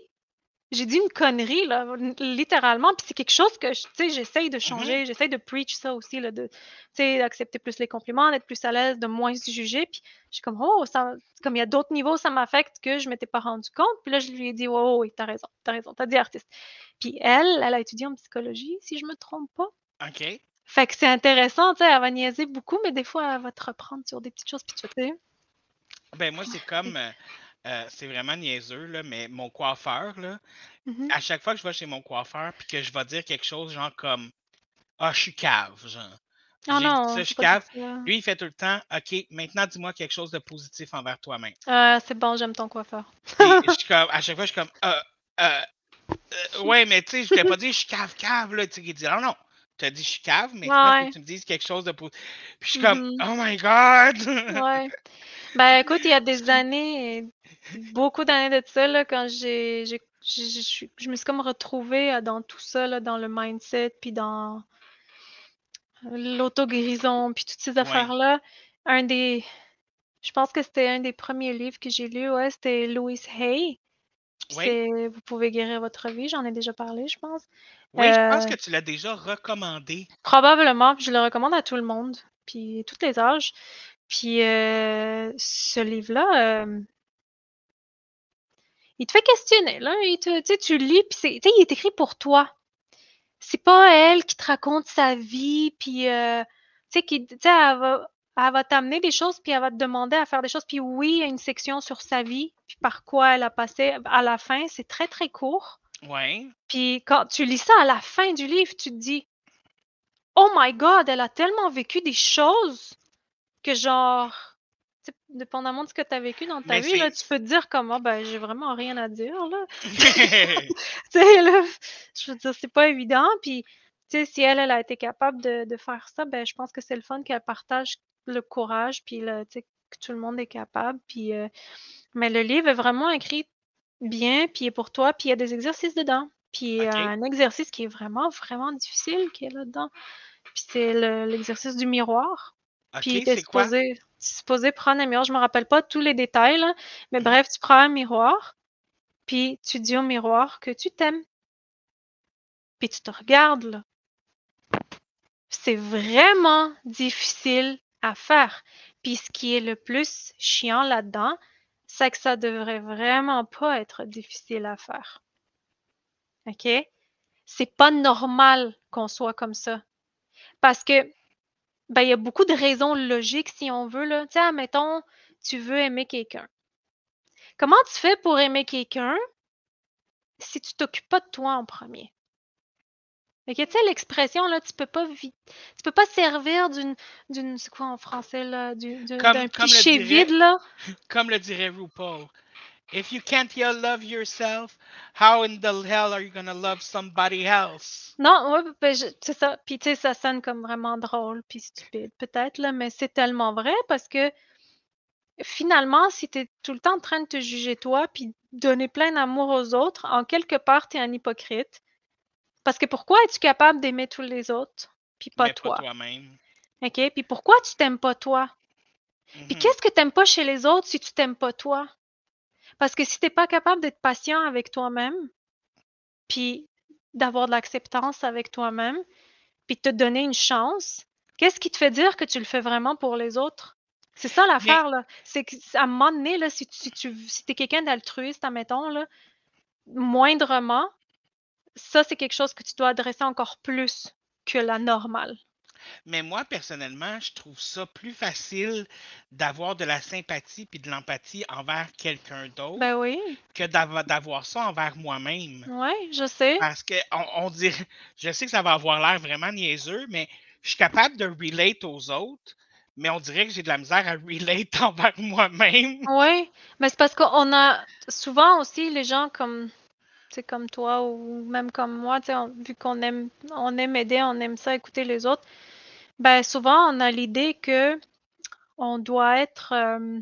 j'ai dit une connerie, là, littéralement, puis c'est quelque chose que, tu sais, j'essaye de changer, j'essaye de preach ça aussi, là, de, tu sais, d'accepter plus les compliments, d'être plus à l'aise, de moins se juger, puis je suis comme, oh, ça, comme il y a d'autres niveaux, ça m'affecte que je m'étais pas rendu compte, puis là, je lui ai dit, oh, oui, t'as raison, t'as raison, t'as dit artiste. Puis elle, elle a étudié en psychologie, si je me trompe pas. OK. Fait que c'est intéressant, tu sais, elle va niaiser beaucoup, mais des fois, elle va te reprendre sur des petites choses, puis tu dire, Ben, moi, c'est comme. <laughs> euh, euh, c'est vraiment niaiseux, là, mais mon coiffeur, là, Mhm. à chaque fois que je vais chez mon coiffeur puis que je vais dire quelque chose, genre comme Ah, je suis cave, genre. Oh non, ça, je cave. ça. Lui, il fait tout le temps OK, maintenant, dis-moi quelque chose de positif envers toi-même. Ah, c'est bon, j'aime ton coiffeur. Puis je <laughs> suis comme, à chaque fois, je suis comme euh, euh, euh, Ouais, mais tu sais, je t'ai pas dit je suis cave, cave, là. Tu sais, il dit Ah non, tu as dit je suis cave, mais maintenant, Ouais. tu me dises quelque chose de positif. Puis je suis comme Mhm. Oh my God! Ouais. Ben écoute, il y a des années, beaucoup d'années de ça, là, quand j'ai, j'ai- j'ai- je me suis comme retrouvée euh, dans tout ça, là, dans le mindset, puis dans l'auto-guérison, puis toutes ces Ouais. affaires-là. Un des, je pense que c'était un des premiers livres que j'ai lu, ouais, c'était Louise Hay. Oui. c'est Vous pouvez guérir votre vie, j'en ai déjà parlé, je pense. Oui, je pense Euh, que tu l'as déjà recommandé. Probablement, puis je le recommande à tout le monde, puis tous les âges. Puis euh, ce livre-là, euh, il te fait questionner, là. Il te, tu sais, tu lis, puis c'est, tu sais, il est écrit pour toi. C'est pas elle qui te raconte sa vie, puis euh, tu sais, qui, tu sais, elle va, elle va t'amener des choses, puis elle va te demander à faire des choses. Puis oui, il y a une section sur sa vie, puis par quoi elle a passé. À la fin, c'est très très court. Oui. Puis quand tu lis ça à la fin du livre, tu te dis, oh my God, elle a tellement vécu des choses que genre, dépendamment de ce que tu as vécu dans ta Mais vie, là, tu peux te dire comme, ah ben, j'ai vraiment rien à dire, là. <laughs> <laughs> Tu sais, là, je veux dire, c'est pas évident. Puis, tu sais, si elle, elle a été capable de, de faire ça, ben, je pense que c'est le fun qu'elle partage le courage, puis le, tu sais, que tout le monde est capable. Puis, euh, mais le livre est vraiment écrit bien, puis il est pour toi, puis il y a des exercices dedans. Puis, il y a Ok. un exercice qui est vraiment, vraiment difficile qui est là-dedans. Puis, c'est le- l'exercice du miroir. Puis c'est quoi? supposé, supposé prendre un miroir. Je me rappelle pas tous les détails, là, mais Mhm. bref, tu prends un miroir, puis tu dis au miroir que tu t'aimes. Puis tu te regardes, là. C'est vraiment difficile à faire. Puis ce qui est le plus chiant là-dedans, c'est que ça devrait vraiment pas être difficile à faire. OK? C'est pas normal qu'on soit comme ça. Parce que, ben, il y a beaucoup de raisons logiques, si on veut, là. Tu sais, admettons, tu veux aimer quelqu'un. Comment tu fais pour aimer quelqu'un si tu t'occupes pas de toi en premier? Fait que, tu sais, l'expression, là, tu peux pas vi- tu peux pas servir d'une, d'une, c'est quoi en français, là, Comme- d'un comme le cliché dirait- vide, là? <laughs> Comme le dirait RuPaul. If you can't love yourself, how in the hell are you gonna love somebody else? Non, ouais, ben, c'est ça. Puis, tu sais, ça sonne comme vraiment drôle puis stupide, peut-être, là, mais c'est tellement vrai parce que finalement, si tu es tout le temps en train de te juger toi puis donner plein d'amour aux autres, en quelque part, tu es un hypocrite. Parce que pourquoi es-tu capable d'aimer tous les autres puis pas Mais toi? pas toi-même. OK? Puis pourquoi tu t'aimes pas toi? Puis Mhm. qu'est-ce que t'aimes pas chez les autres si tu t'aimes pas toi? Parce que si t'es pas capable d'être patient avec toi-même, puis d'avoir de l'acceptance avec toi-même, puis de te donner une chance, qu'est-ce qui te fait dire que tu le fais vraiment pour les autres? C'est ça l'affaire, là. C'est que à un moment donné, là, si tu, si tu si t'es quelqu'un d'altruiste, admettons, là, moindrement, ça, c'est quelque chose que tu dois adresser encore plus que la normale. Mais moi, personnellement, je trouve ça plus facile d'avoir de la sympathie puis de l'empathie envers quelqu'un d'autre Ben oui, que d'avo- d'avoir ça envers moi-même. ouais, je sais. Parce que on, on dirait, je sais que ça va avoir l'air vraiment niaiseux, mais je suis capable de relate aux autres, mais on dirait que j'ai de la misère à relate <laughs> envers moi-même. Oui, mais c'est parce qu'on a souvent aussi les gens comme, comme toi ou même comme moi, on- vu qu'on aime, on aime aider, on aime ça, écouter les autres, ben souvent on a l'idée que on doit être euh,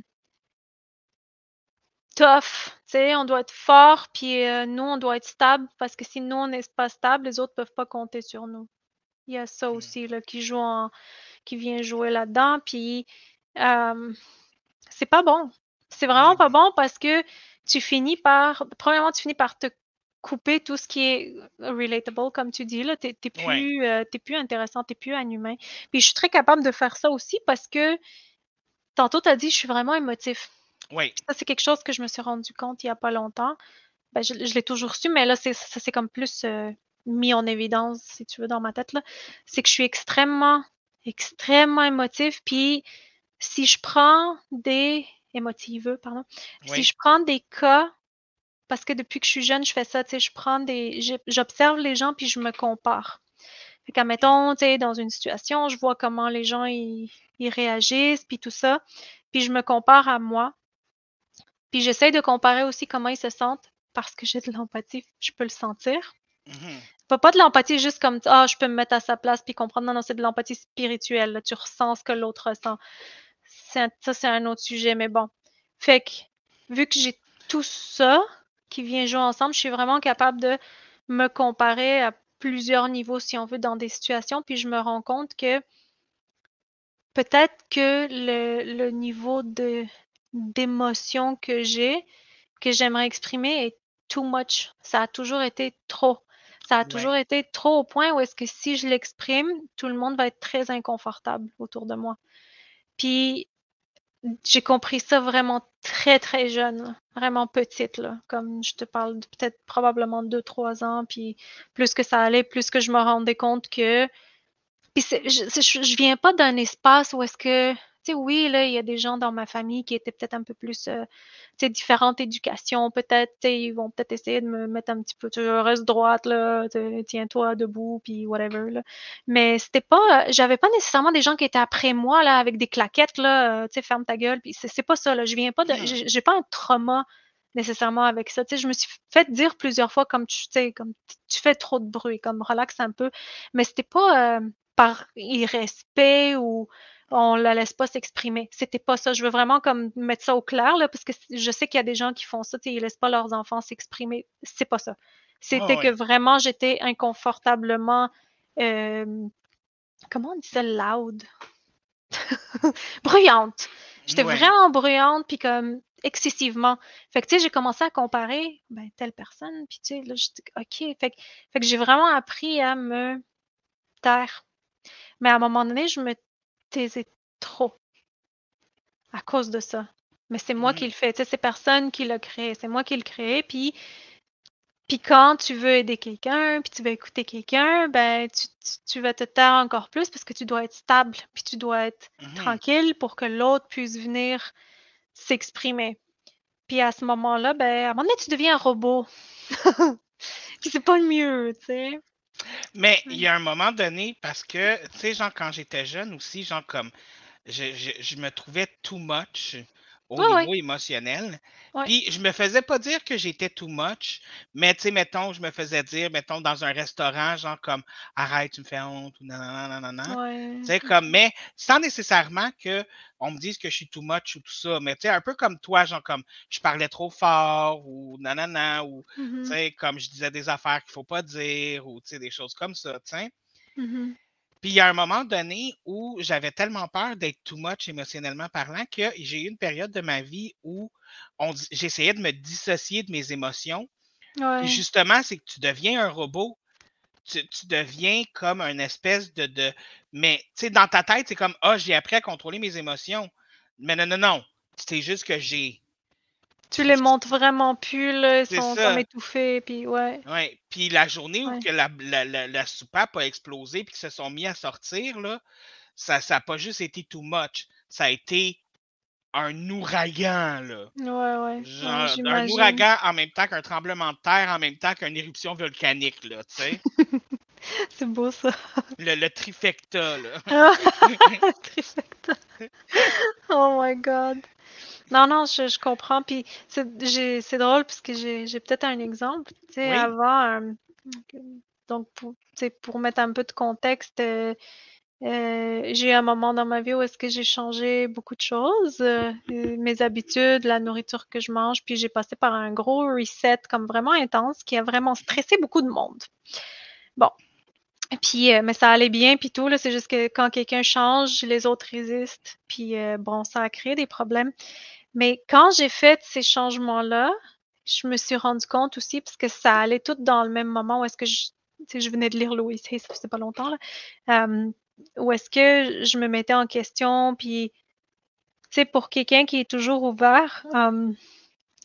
tough, tu sais, on doit être fort, puis euh, nous on doit être stable parce que si nous on n'est pas stable, les autres peuvent pas compter sur nous. Il y a ça Mm. aussi là qui joue en, qui vient jouer là-dedans, puis euh, c'est pas bon. C'est vraiment pas Mhm. bon parce que tu finis par, premièrement, tu finis par te couper tout ce qui est relatable, comme tu dis, là. T'es t'es Ouais. plus, euh, plus intéressant, t'es plus un humain. Puis je suis très capable de faire ça aussi parce que tantôt, tu as dit, je suis vraiment émotif. Oui, Ça, c'est quelque chose que je me suis rendu compte il y a pas longtemps. Ben, je, je l'ai toujours su, mais là, c'est, ça s'est comme plus euh, mis en évidence, si tu veux, dans ma tête, là. C'est que je suis extrêmement, extrêmement émotif. Puis, si je prends des émotiveux, pardon, si je prends des cas, parce que depuis que je suis jeune, je fais ça, tu sais, je prends des, j'observe les gens puis je me compare. Fait qu'à mettons, tu sais, dans une situation, je vois comment les gens ils, ils réagissent puis tout ça, puis je me compare à moi. Puis j'essaie de comparer aussi comment ils se sentent parce que j'ai de l'empathie, je peux le sentir. Mhm. Pas, pas de l'empathie juste comme ah, je peux me mettre à sa place puis comprendre. Non, non, c'est de l'empathie spirituelle. là. Tu ressens ce que l'autre ressent. C'est un- ça, c'est un autre sujet, mais bon. Fait que, vu que j'ai tout ça qui vient jouer ensemble, je suis vraiment capable de me comparer à plusieurs niveaux, si on veut, dans des situations, puis je me rends compte que peut-être que le, le niveau de d'émotion que j'ai, que j'aimerais exprimer est too much. Ça a toujours été trop. Ça a Ouais. toujours été trop au point où est-ce que si je l'exprime, tout le monde va être très inconfortable autour de moi. Puis j'ai compris ça vraiment très, très jeune, vraiment petite, là. Comme je te parle de peut-être probablement deux, trois ans, puis plus que ça allait, plus que je me rendais compte que. Puis je, je, je viens pas d'un espace où est-ce que. Tu sais, oui, là, il y a des gens dans ma famille qui étaient peut-être un peu plus. euh, tu sais, différentes éducations, peut-être. Tu sais, ils vont peut-être essayer de me mettre un petit peu. Tu reste droite, là. Tiens-toi debout, puis whatever, là. Mais c'était pas. J'avais pas nécessairement des gens qui étaient après moi, là, avec des claquettes, là. euh, tu sais, ferme ta gueule. Puis c'est pas ça, là. Je viens pas de. J'ai pas un trauma nécessairement avec ça. Tu sais, je me suis fait dire plusieurs fois, comme tu sais, comme tu- tu fais trop de bruit, comme relaxe un peu. Mais c'était pas euh, par irrespect ou on la laisse pas s'exprimer. C'était pas ça. Je veux vraiment comme mettre ça au clair, là, parce que je sais qu'il y a des gens qui font ça, ils laissent pas leurs enfants s'exprimer. C'est pas ça. C'était Ah que vraiment j'étais inconfortablement euh, comment on dit ça loud? <laughs> bruyante. J'étais Ouais. vraiment bruyante, puis comme excessivement. Fait que, tu sais, j'ai commencé à comparer, ben, telle personne, puis tu sais, là, j'étais, OK. Fait que, fait que j'ai vraiment appris à me taire. Mais à un moment donné, je me taisais trop à cause de ça. Mais c'est moi qui Mhm. le fais. Tu sais, c'est personne qui l'a créé. C'est moi qui le créé. Puis Puis quand tu veux aider quelqu'un, puis tu veux écouter quelqu'un, ben tu, tu- tu vas te taire encore plus parce que tu dois être stable, puis tu dois être Mhm. tranquille pour que l'autre puisse venir s'exprimer. Puis à ce moment-là, ben à un moment donné, tu deviens un robot. <laughs> Puis c'est pas le mieux, tu sais. Mais il y a un moment donné, parce que, tu sais, genre, quand j'étais jeune aussi, genre, comme, je, je, je me trouvais too much au Ouais, ouais. niveau émotionnel. Puis, je me faisais pas dire que j'étais too much, mais, tu sais, mettons, je me faisais dire, mettons, dans un restaurant, genre, comme, arrête, tu me fais honte, ou nanana, nanana. Ouais. Tu sais, comme, mais sans nécessairement que on me dise que je suis too much ou tout ça, mais tu sais, un peu comme toi, genre, comme, je parlais trop fort, ou nanana, ou, tu Mhm, sais, comme je disais des affaires qu'il faut pas dire, ou, tu sais, des choses comme ça, tu sais. mhm. Puis il y a un moment donné où j'avais tellement peur d'être too much émotionnellement parlant que j'ai eu une période de ma vie où j'essayais de me dissocier de mes émotions. Ouais. justement, c'est que tu deviens un robot. Tu, tu deviens comme une espèce de. de mais tu sais, dans ta tête, c'est comme Ah, j'ai appris à contrôler mes émotions. Mais non, non, non. C'est juste que j'ai. Tu les montes vraiment plus, là, ils sont ça. comme étouffés, puis ouais. Ouais. Puis la journée où que la, la, la, la soupape a explosé puis qu'ils se sont mis à sortir, là, ça n'a pas juste été too much. Ça a été un ouragan, là. Ouais, ouais. un ouragan en même temps qu'un tremblement de terre, en même temps qu'une éruption volcanique, là, tu sais. <laughs> C'est beau ça. Le, le trifecta, là. <laughs> <laughs> Trifecta. oh my god. Non, non, je, je comprends. Puis c'est j'ai- c'est drôle parce que j'ai j'ai peut-être un exemple. Tu sais, Oui. avant, euh, donc pour, tu sais, pour mettre un peu de contexte, euh, euh, j'ai eu un moment dans ma vie où est-ce que j'ai changé beaucoup de choses, euh, euh, mes habitudes, la nourriture que je mange, puis j'ai passé par un gros reset comme vraiment intense qui a vraiment stressé beaucoup de monde. Bon. Puis, euh, mais ça allait bien, puis tout, là, c'est juste que quand quelqu'un change, les autres résistent, puis euh, bon, ça a créé des problèmes. Mais quand j'ai fait ces changements-là, je me suis rendu compte aussi, parce que ça allait tout dans le même moment où est-ce que je, je venais de lire Louis Hay, ça faisait pas longtemps, là, euh, où est-ce que je me mettais en question, puis, tu sais, pour quelqu'un qui est toujours ouvert, euh,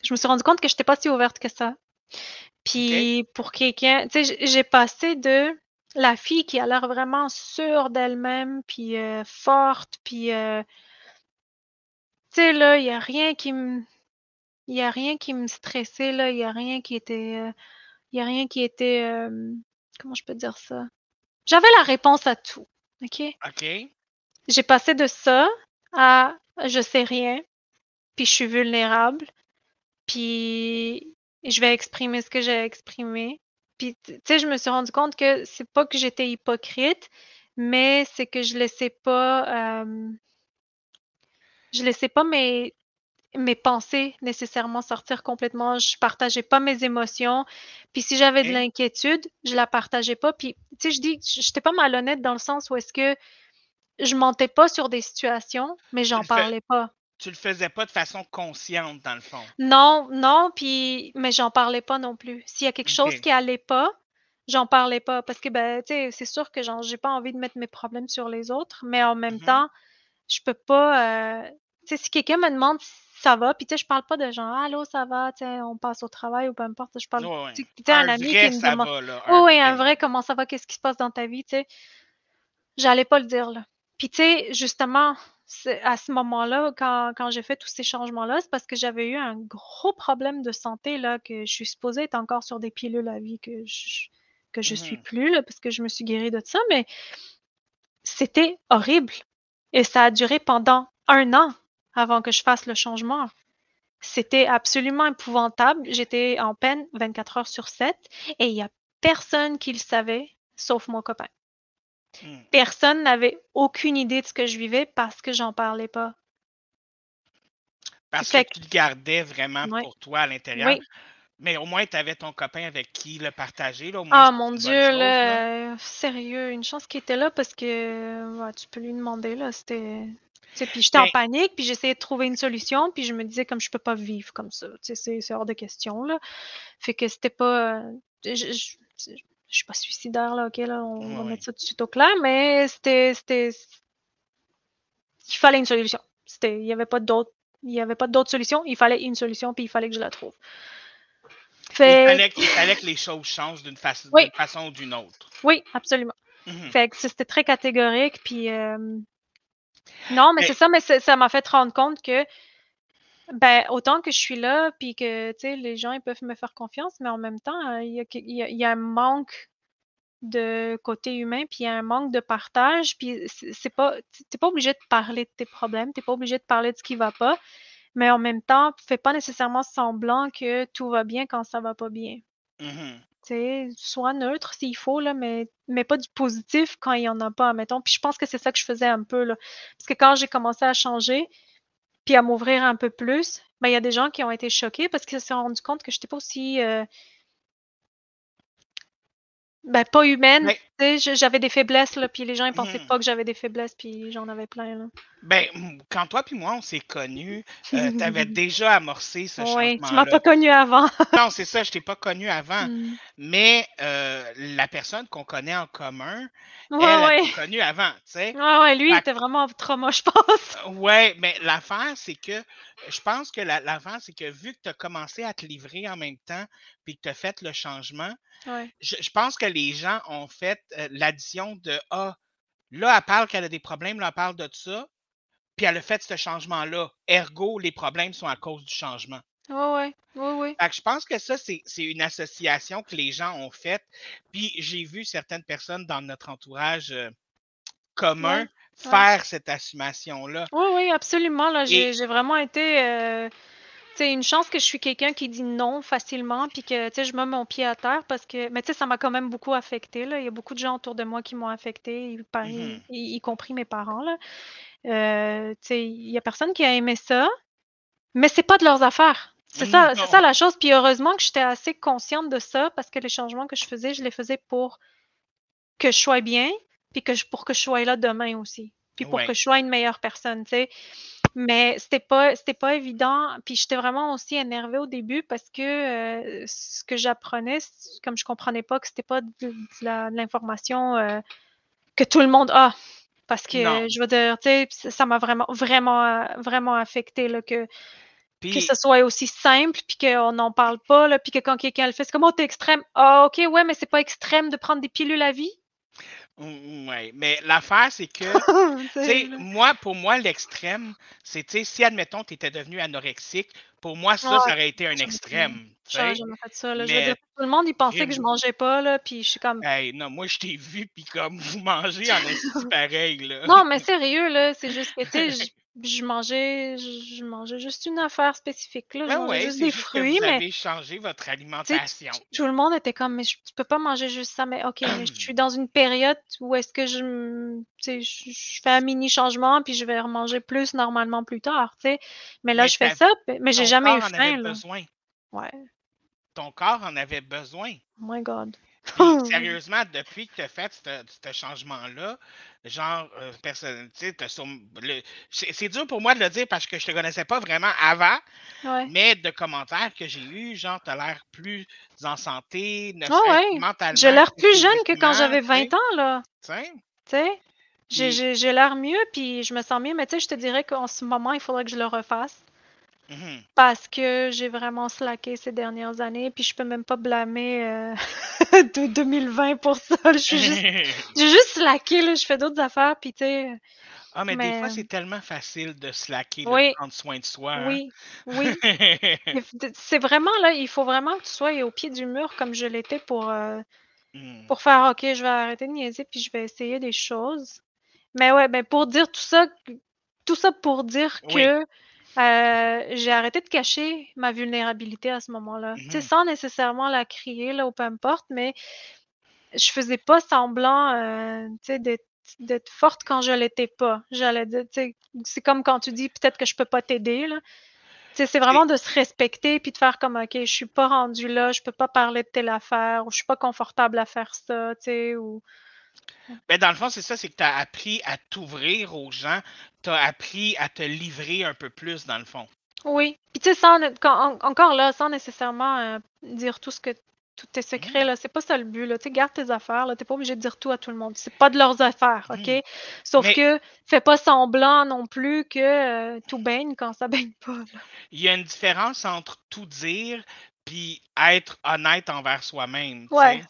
je me suis rendu compte que je n'étais pas si ouverte que ça. Puis pour quelqu'un, tu sais, j'ai passé de la fille qui a l'air vraiment sûre d'elle-même, puis euh, forte, puis tu sais là, il y a rien qui me, il y a rien qui me stressait là, il y a rien qui était, euh, il y a rien qui était, euh, comment je peux dire ça? J'avais la réponse à tout, ok? OK? J'ai passé de ça à je sais rien, puis je suis vulnérable, puis je vais exprimer ce que j'ai exprimé. Puis, tu sais, je me suis rendu compte que c'est pas que j'étais hypocrite, mais c'est que je laissais pas, euh, je laissais pas mes, mes pensées nécessairement sortir complètement. Je partageais pas mes émotions. Puis si j'avais de l'inquiétude, je la partageais pas. Puis, tu sais, je dis, j'étais pas malhonnête dans le sens où est-ce que je mentais pas sur des situations, mais j'en parlais pas. Tu le faisais pas de façon consciente, dans le fond? Non, non, puis mais j'en parlais pas non plus. S'il y a quelque chose qui allait pas, j'en parlais pas parce que ben, tu sais, c'est sûr que j'ai pas envie de mettre mes problèmes sur les autres, mais en même Mhm. temps, je peux pas euh, tu sais si quelqu'un me demande si ça va, puis tu sais je parle pas de genre allô, ça va, tu sais, on passe au travail ou peu importe, je parle Ouais, tu sais, un Un ami vrai qui me demande va, là. Oui, Un oui, un vrai. comment ça va, qu'est-ce qui se passe dans ta vie, tu sais. J'allais pas le dire là. Puis tu sais, justement, à ce moment-là, quand, quand j'ai fait tous ces changements-là, c'est parce que j'avais eu un gros problème de santé là, que je suis supposée être encore sur des pilules à vie que je que je suis Mhm. plus là, parce que je me suis guérie de ça, mais c'était horrible. Et ça a duré pendant un an avant que je fasse le changement. C'était absolument épouvantable. J'étais en peine 24 heures sur 7 et il n'y a personne qui le savait, sauf mon copain. Hmm. Personne n'avait aucune idée de ce que je vivais parce que j'en parlais pas. Parce Fait que tu le gardais vraiment Ouais. pour toi à l'intérieur. Oui. Mais au moins, tu avais ton copain avec qui le partager. Là, au moins, Ah mon Dieu, chose, là. euh, sérieux, une chance qu'il était là parce que ouais, tu peux lui demander là, c'était puis j'étais en panique, puis j'essayais de trouver une solution, puis je me disais comme je peux pas vivre comme ça, c'est hors de question là. Fait que c'était pas euh, je, je, je- je suis pas suicidaire là, OK là, on Ouais, va mettre ça tout de suite au clair, mais c'était il fallait une solution. Il y avait pas d'autre il y avait pas d'autre solution, il fallait une solution puis il fallait que je la trouve. Il Fait fallait que les choses changent d'une façon, Oui. d'une façon ou d'une autre. oui, absolument. Mhm. Fait que c'était très catégorique, puis euh, non, mais Mais- c'est ça, mais ça m'a fait rendre compte que ben autant que je suis là, puis que les gens ils peuvent me faire confiance, mais en même temps euh, il y y a- il y a un manque de côté humain, puis il y a un manque de partage, puis c'est pas t'es pas obligé de parler de tes problèmes, t'es pas obligé de parler de ce qui va pas, mais en même temps fais pas nécessairement semblant que tout va bien quand ça va pas bien. Tu sais, sois neutre s'il faut, là, mais, mais pas du positif quand il y en a pas, mettons. Puis je pense que c'est ça que je faisais un peu, là. Parce que quand j'ai commencé à changer, puis à m'ouvrir un peu plus, ben, il y a des gens qui ont été choqués parce qu'ils se sont rendus compte que je n'étais pas aussi. euh, ben, pas humaine. Mais- j'avais des faiblesses, là, puis les gens, ils pensaient Mhm. pas que j'avais des faiblesses, puis j'en avais plein, là. Ben, quand toi puis moi, on s'est connus, euh, tu avais <laughs> déjà amorcé ce Oui, tu m'as pas connu avant. <laughs> Non, c'est ça, je t'ai pas connu avant. Mm. Mais euh, la personne qu'on connaît en commun, Ouais, elle, ouais. connu avant, tu sais. Ouais, ouais, lui, il était vraiment moche, je pense. <laughs> Ouais, mais l'affaire, c'est que je pense que la- l'affaire, c'est que vu que tu as commencé à te livrer en même temps, puis que tu as fait le changement, Ouais. je, je pense que les gens ont fait l'addition de Ah, là, elle parle qu'elle a des problèmes, là, elle parle de ça, puis elle a fait ce changement-là. Ergo, les problèmes sont à cause du changement. Ouais, ouais. Fait que je pense que ça, c'est une association que les gens ont faite. Puis j'ai vu certaines personnes dans notre entourage euh, commun faire cette assumation-là. Oui, oui, absolument. J'ai vraiment été. euh, sais, une chance que je suis quelqu'un qui dit non facilement, puis que tu sais, je mets mon pied à terre parce que. Mais tu sais, ça m'a quand même beaucoup affecté. Là. Il y a beaucoup de gens autour de moi qui m'ont affecté, y, par- Mhm. y- y compris mes parents. Là. Euh, tu sais, il y a personne qui a aimé ça, mais c'est pas de leurs affaires. C'est ça, Non. c'est ça la chose. Puis heureusement que j'étais assez consciente de ça parce que les changements que je faisais, je les faisais pour que je sois bien, puis que je, pour que je sois là demain aussi. Puis pour Ouais. que je sois une meilleure personne, tu sais. Mais c'était pas c'était pas évident. Puis j'étais vraiment aussi énervée au début parce que euh, ce que j'apprenais, comme je comprenais pas que c'était pas de, l'information euh, que tout le monde a. Parce que Non. je veux dire, ça- m'a vraiment, vraiment, vraiment affecté là, que, que ce soit aussi simple, puis qu'on n'en parle pas, là, puis que quand quelqu'un le fait, c'est comme, oh, t'es extrême. Ah, ok, ouais, mais c'est pas extrême de prendre des pilules à vie. Ouais, mais l'affaire, c'est que, <laughs> sais, moi, pour moi, l'extrême, c'est, tu sais, si, admettons, tu étais devenu anorexique, pour moi, ça, Ouais, ça aurait été un extrême. J'aurais jamais fait ça. Là. Je veux dire, tout le monde, il pensait que je mangeais pas, là, puis je suis comme. Hey, non, moi, je t'ai vu, puis comme vous mangez en <laughs> esti pareil, là. Non, mais sérieux, là, c'est juste que, tu sais, <laughs> je, mangeais, je, mangeais juste une affaire spécifique, là. Je Ben mangeais ouais, juste des juste fruits, que vous mais avez changé votre alimentation. tout le monde était comme, mais je- tu peux pas manger juste ça, mais ok, mais je <clears throat> suis dans une période où est-ce que je, je, je fais un mini changement, puis je vais remanger plus normalement plus tard, tu sais. Mais là, Mais je fais ça, mais j'ai jamais eu avait faim, là. besoin. Ouais. Ton corps en avait besoin. Oh my God. Puis, <laughs> sérieusement, depuis que tu as fait ce changement-là, genre, euh, personne, tu sais, c'est dur pour moi de le dire parce que je te connaissais pas vraiment avant, Ouais. mais de commentaires que j'ai eus, genre, tu as l'air plus en santé, ne ouais. mentalement. J'ai l'air plus jeune que quand j'avais tu sais, 20 ans, là. tu sais? J'ai l'air mieux, puis je me sens mieux, mais tu sais, je te dirais qu'en ce moment, il faudrait que je le refasse. Mhm. Parce que j'ai vraiment slacké ces dernières années, puis je peux même pas blâmer euh, <laughs> de 2020 pour ça. Je suis juste, <laughs> j'ai juste slacké, là, je fais d'autres affaires, puis tu sais, ah, mais, des fois, c'est tellement facile de slacker, Oui. de prendre soin de soi. hein. oui, oui. <laughs> C'est vraiment là, il faut vraiment que tu sois au pied du mur comme je l'étais pour, euh, Hmm. pour faire OK, je vais arrêter de niaiser, puis je vais essayer des choses. Mais ouais, ben pour dire tout ça, tout ça pour dire Oui. que euh, j'ai arrêté de cacher ma vulnérabilité à ce moment-là. Tu sais, Mhm. sans nécessairement la crier, là, ou peu importe, mais je faisais pas semblant, euh, tu sais, d'être d'être forte quand je l'étais pas. J'allais dire, tu sais, c'est comme quand tu dis peut-être que je peux pas t'aider, là. Tu c'est vraiment de se respecter puis de faire comme OK, je suis pas rendue là, je peux pas parler de telle affaire, ou je suis pas confortable à faire ça, tu sais, ou Ben, dans le fond, c'est ça, c'est que tu as appris à t'ouvrir aux gens, tu as appris à te livrer un peu plus, dans le fond. Oui. Puis tu sais, sans quand- encore là, sans nécessairement euh, dire tout ce que tous tes secrets, là, c'est pas ça le but, là. Tu sais, garde tes affaires, là. T'es pas obligé de dire tout à tout le monde. C'est pas de leurs affaires, OK? Mhm. Sauf Mais- que fais pas semblant non plus que euh, tout baigne quand ça baigne pas. là. Il y a une différence entre tout dire puis être honnête envers soi-même. Ouais.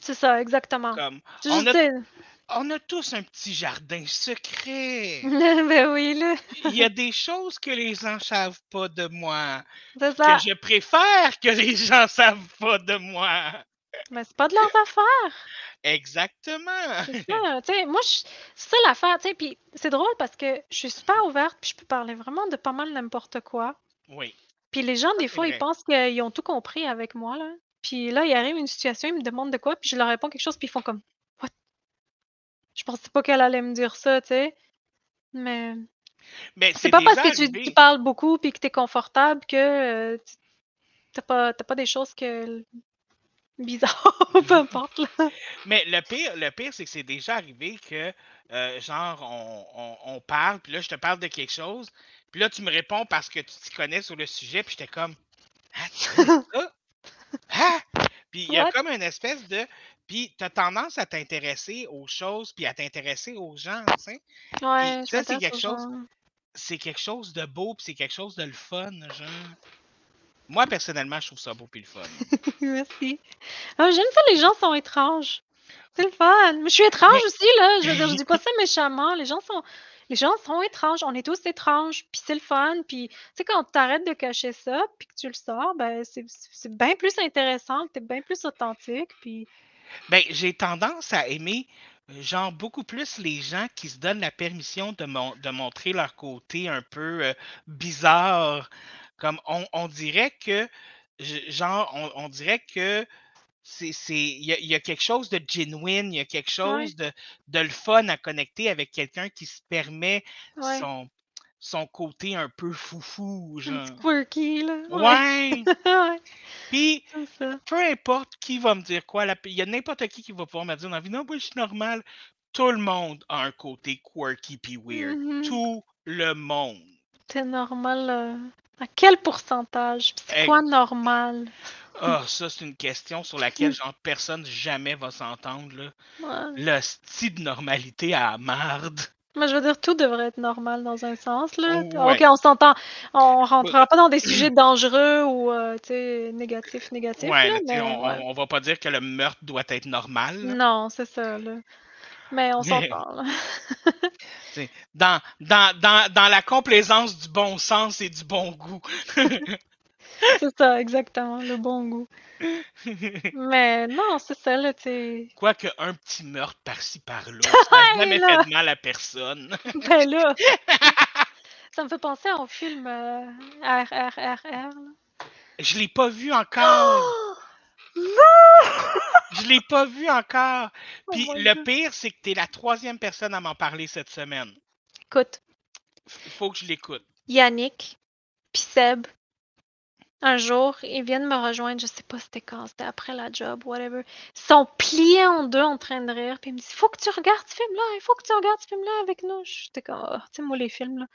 C'est ça, exactement. Comme, on a, dire- on a tous un petit jardin secret. <laughs> ben oui, là. Il y a des choses que les gens savent pas de moi, C'est que ça. je préfère que les gens savent pas de moi. Mais c'est pas de leurs affaires. Exactement. C'est <laughs> ça. Moi, c'est ça l'affaire. Tu puis c'est drôle parce que je suis super ouverte, puis je peux parler vraiment de pas mal n'importe quoi. Oui. Puis les gens, des fois, ils pensent qu'ils ont tout compris avec moi, là. Puis là, il arrive une situation, ils me demandent de quoi, puis je leur réponds quelque chose, puis ils font comme What? Je pensais pas qu'elle allait me dire ça, tu sais. Mais Mais c'est pas parce que tu, parles beaucoup puis que t'es confortable que euh, tu- t'as pas, t'as pas des choses que bizarres, <laughs> peu <laughs> importe. Là. Mais le pire, le pire, c'est que c'est déjà arrivé que, euh, genre, on, on, on parle, puis là, je te parle de quelque chose, puis là, tu me réponds parce que tu t'y connais sur le sujet, puis j'étais comme, ah, tu <laughs> ça? Ah! Puis il y a comme une espèce de. Puis tu as tendance à t'intéresser aux choses, puis à t'intéresser aux gens, tu sais. Ouais, ça, c'est quelque chose-. C'est quelque chose de beau, puis c'est quelque chose de le fun, genre. Moi, personnellement, je trouve ça beau, puis le fun. <laughs> Merci. Ah, J'aime ça, les gens sont étranges. C'est le fun. Mais je suis étrange aussi, là. Je veux dire, je dis pas <laughs> ça méchamment. Les gens sont. Les gens sont étranges, on est tous étranges, puis c'est le fun, puis tu sais, quand tu arrêtes de cacher ça, puis que tu le sors, ben c'est bien plus intéressant, t'es bien plus authentique, puis Ben, j'ai tendance à aimer, genre, beaucoup plus les gens qui se donnent la permission de, mon- de montrer leur côté un peu euh, bizarre. Comme on, dirait que, genre, on dirait que c'est, c'est, il y a, il y a quelque chose de genuine, il y a quelque chose de, de le fun à connecter avec quelqu'un qui se permet ouais, son, son côté un peu foufou, un genre. petit quirky, là. Ouais. ouais, <laughs> Puis, c'est peu importe qui va me dire quoi, il y a n'importe qui qui va pouvoir me dire dans la vie, non, moi, je suis normal. Tout le monde a un côté quirky puis weird. Mhm. Tout le monde. T'es normal. euh, À quel pourcentage? C'est quoi normal? Ah, <laughs> ça, c'est une question sur laquelle, genre, personne jamais va s'entendre, là. Ouais. Le style de normalité à la marde. Moi, je veux dire, tout devrait être normal dans un sens, là. Ouais. Ok, on s'entend. On rentrera pas dans des sujets dangereux ou, euh, tu sais, négatifs, négatifs, Ouais, là, mais on, ouais. on- va pas dire que le meurtre doit être normal. là. Non, c'est ça, là. Mais on Mais- s'entend, <laughs> Dans, dans, dans, dans la complaisance du bon sens et du bon goût. <laughs> <laughs> C'est ça, exactement, le bon goût. <laughs> Mais non, c'est ça, là, tu sais. Quoique un petit meurtre par-ci par-là, <laughs> ça n'a jamais là. fait de mal à personne. Ben là. Ça me fait penser au film euh, RRRR, là. Je l'ai pas vu encore. Oh! <gasps> Non! Je l'ai pas vu encore. Oh Puis le pire, c'est que t'es la troisième personne à m'en parler cette semaine. Écoute, Il faut que je l'écoute. Yannick, puis Seb, un jour, ils viennent me rejoindre, je sais pas c'était quand, c'était après la job, whatever. Ils sont pliés en deux en train de rire, puis ils me disent Faut que tu regardes ce film-là, il faut que tu regardes ce film-là avec nous. J'étais comme, Ah, tu sais, moi, les films, là.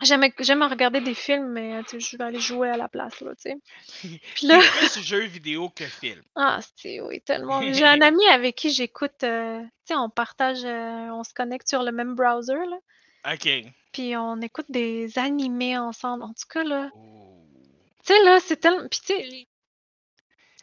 J'aime regarder des films, mais tu sais, je vais aller jouer à la place, là, tu sais. <laughs> Puis là, plus jeu vidéo que film. <laughs> ah, c'est oui, tellement. J'ai un <laughs> ami avec qui j'écoute, euh, tu sais, on partage, euh, on se connecte sur le même browser, là. OK. Puis on écoute des animés ensemble. En tout cas, là, Oh. Tu sais, là, c'est tellement. Puis tu sais,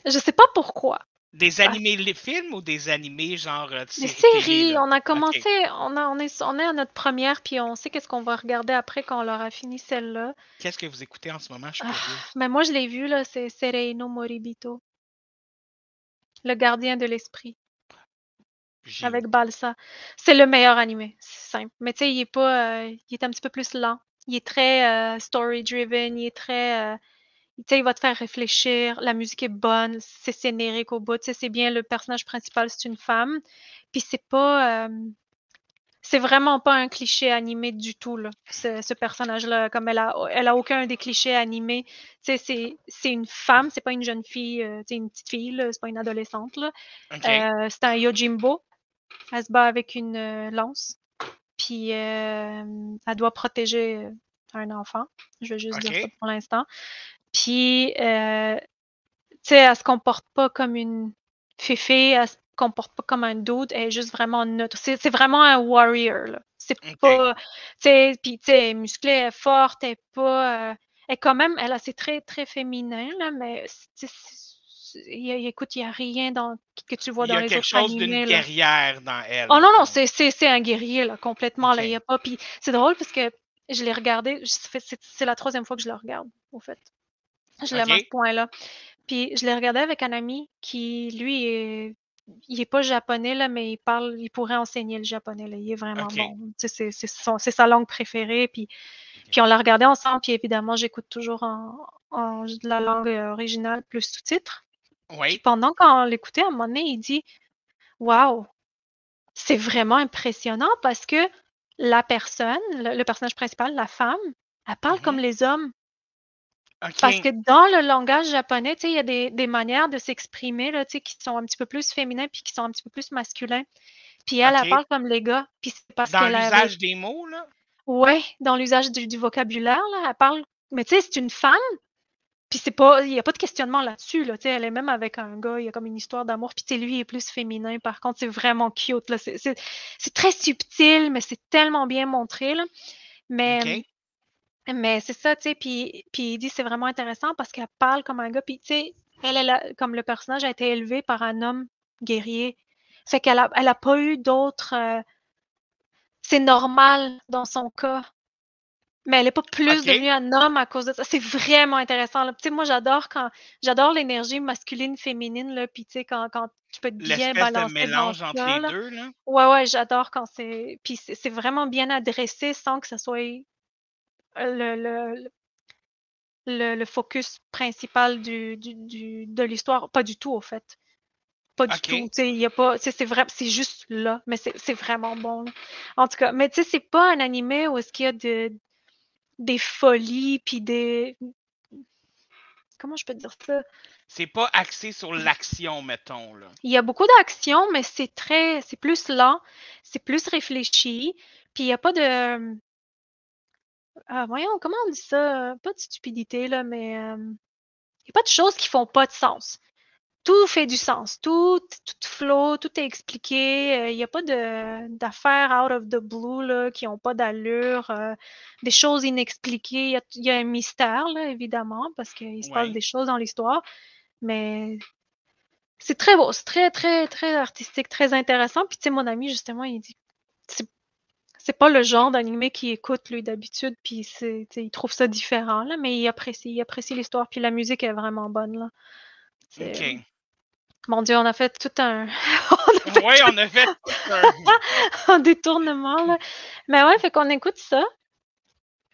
je sais pas pourquoi. Des animés les films ou des animés genre euh, Les séries on a commencé, on, a, on, est, on est à notre première, puis on sait qu'est-ce qu'on va regarder après quand on aura fini celle-là. Qu'est-ce que vous écoutez en ce moment? Je Ah, mais moi, je l'ai vu, là, c'est Sereino Moribito. Le gardien de l'esprit, avec Balsa. C'est le meilleur animé, c'est simple. Mais tu sais, il est pas, euh, il est un petit peu plus lent. Il est très euh, story-driven, il est très, euh, il va te faire réfléchir. La musique est bonne, c'est générique au bout. Tu sais, c'est bien le personnage principal, c'est une femme. Puis c'est pas, euh, c'est vraiment pas un cliché animé du tout là. Ce, ce personnage-là, comme elle a, elle a aucun des clichés animés. Tu sais, c'est, c'est une femme, c'est pas une jeune fille, euh, tu sais, une petite fille, c'est pas une adolescente. Euh, c'est un Yojimbo. Elle se bat avec une euh, lance. Puis euh, elle doit protéger euh, un enfant. Je vais juste dire ça pour l'instant. Puis, euh, tu sais, elle se comporte pas comme une féfé, elle se comporte pas comme un dude, elle est juste vraiment neutre. C'est c'est vraiment un warrior, là. C'est pas, tu sais, puis tu sais, elle est musclée, elle est forte, elle est pas, euh, est quand même, elle a c'est très, très féminin, là, mais c'est- il y a- écoute, il n'y a rien dans, que tu vois Il y dans a les quelque autres chose d'une là. guerrière dans elle. Oh non, non, c'est c'est- c'est un guerrier, là, complètement. Là, il y a pas. Puis c'est drôle parce que je l'ai regardé, je- c'est la troisième fois que je le regarde, au fait. Je l'aime à ce point-là. Puis je l'ai regardé avec un ami qui, lui, est, il est pas japonais, là, mais il parle, il pourrait enseigner le japonais, là. Il est vraiment bon. C'est son- sa langue préférée. Puis, puis on l'a regardé ensemble. Puis évidemment, j'écoute toujours en, en la langue euh, originale plus sous-titres. Puis pendant qu'on l'écoutait, à un moment donné, il dit Waouh, c'est vraiment impressionnant parce que la personne, le, le personnage principal, la femme, elle parle Mhm. comme les hommes. Parce que dans le langage japonais, il y a des, des manières de s'exprimer qui sont un petit peu plus féminins puis qui sont un petit peu plus masculins. Puis elle, elle parle comme les gars. Puis c'est parce Dans avait... l'usage des mots, là? Ouais, dans l'usage du, du vocabulaire, là, elle parle... Mais tu sais, c'est une femme, puis c'est pas... Il n'y a pas de questionnement là-dessus, là, elle est même avec un gars, il y a comme une histoire d'amour, puis lui, il est plus féminin, par contre, c'est vraiment cute, là. C'est- très subtil, mais c'est tellement bien montré, là. Mais... Mais c'est ça, tu sais, puis, puis il dit c'est vraiment intéressant parce qu'elle parle comme un gars, puis tu sais, elle, elle a- comme le personnage a été élevé par un homme guerrier. Fait qu'elle a, elle a pas eu d'autres. euh, c'est normal dans son cas. Mais elle n'est pas plus devenue un homme à cause de ça. C'est vraiment intéressant. Tu sais, moi, j'adore quand j'adore l'énergie masculine, féminine, là, puis tu sais, quand, quand tu peux bien de balancer dans mélange entre ça, les deux, là? Ouais, ouais, j'adore quand c'est. Puis c'est vraiment bien adressé sans que ce soit le, le, le, le focus principal du, du, du- de l'histoire. Pas du tout, au fait. Pas du tout. Y a pas. C'est vrai, c'est juste là, mais c'est c'est vraiment bon. là. En tout cas, mais tu sais, c'est pas un animé où est-ce qu'il y a de, des folies, puis des. Comment je peux dire ça? C'est pas axé sur l'action, mettons, là. Il y a beaucoup d'action, mais c'est très, c'est plus lent, c'est plus réfléchi, puis il n'y a pas de, ah, voyons, comment on dit ça? Pas de stupidité, là, mais euh, il n'y a pas de choses qui font pas de sens. Tout fait du sens, tout, tout flow, tout est expliqué. euh, Il n'y a pas d'affaires out of the blue là, qui n'ont pas d'allure, euh, des choses inexpliquées. Il y a, il y a un mystère, là, évidemment, parce qu'il se passe des choses dans l'histoire, mais c'est très beau, c'est très, très, très artistique, très intéressant. Puis, tu sais, mon ami, justement, il dit, c'est pas le genre d'animé qu'il écoute, lui, d'habitude, puis il trouve ça différent, là, mais il apprécie, il apprécie l'histoire, puis la musique est vraiment bonne, là. OK. Mon Dieu, on a fait tout un, Oui, <laughs> on a fait <laughs> un- <laughs> un détournement, là. Mais ouais, fait qu'on écoute ça.